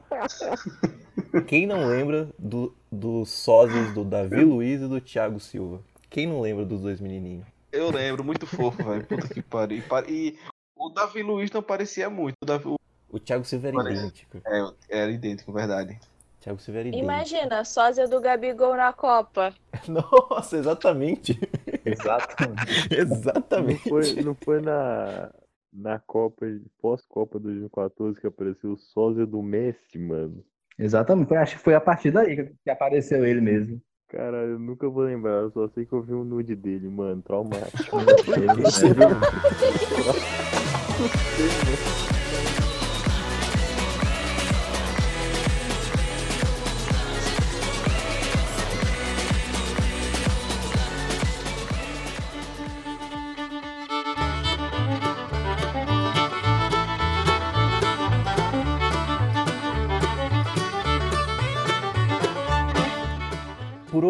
Quem não lembra do, dos sósias do Davi Luiz e do Thiago Silva? Quem não lembra dos dois menininhos? Eu lembro, muito fofo, velho. Puta que pariu. E E o Davi Luiz não parecia muito. O Davi, o- O Thiago Silva era Parece. idêntico. é, era idêntico, verdade. Thiago Silva era idêntico. Imagina, sósia do Gabigol na Copa. Nossa, exatamente. Exato. Não Exatamente. foi, não foi na, na Copa, pós-Copa 2014 que apareceu o sósia do Messi, mano. Exatamente. Foi- Acho que foi a partir daí que- que apareceu ele mesmo. Cara, eu nunca vou lembrar, eu só sei que eu vi um nude dele, mano, traumático.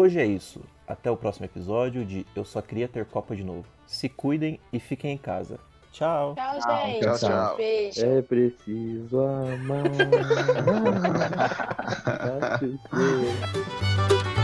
hoje é isso. Até o próximo episódio de Eu Só Queria Ter Copa de Novo. Se cuidem e fiquem em casa. Tchau. Tchau, Tchau, gente. tchau, tchau. Beijo. É preciso amar.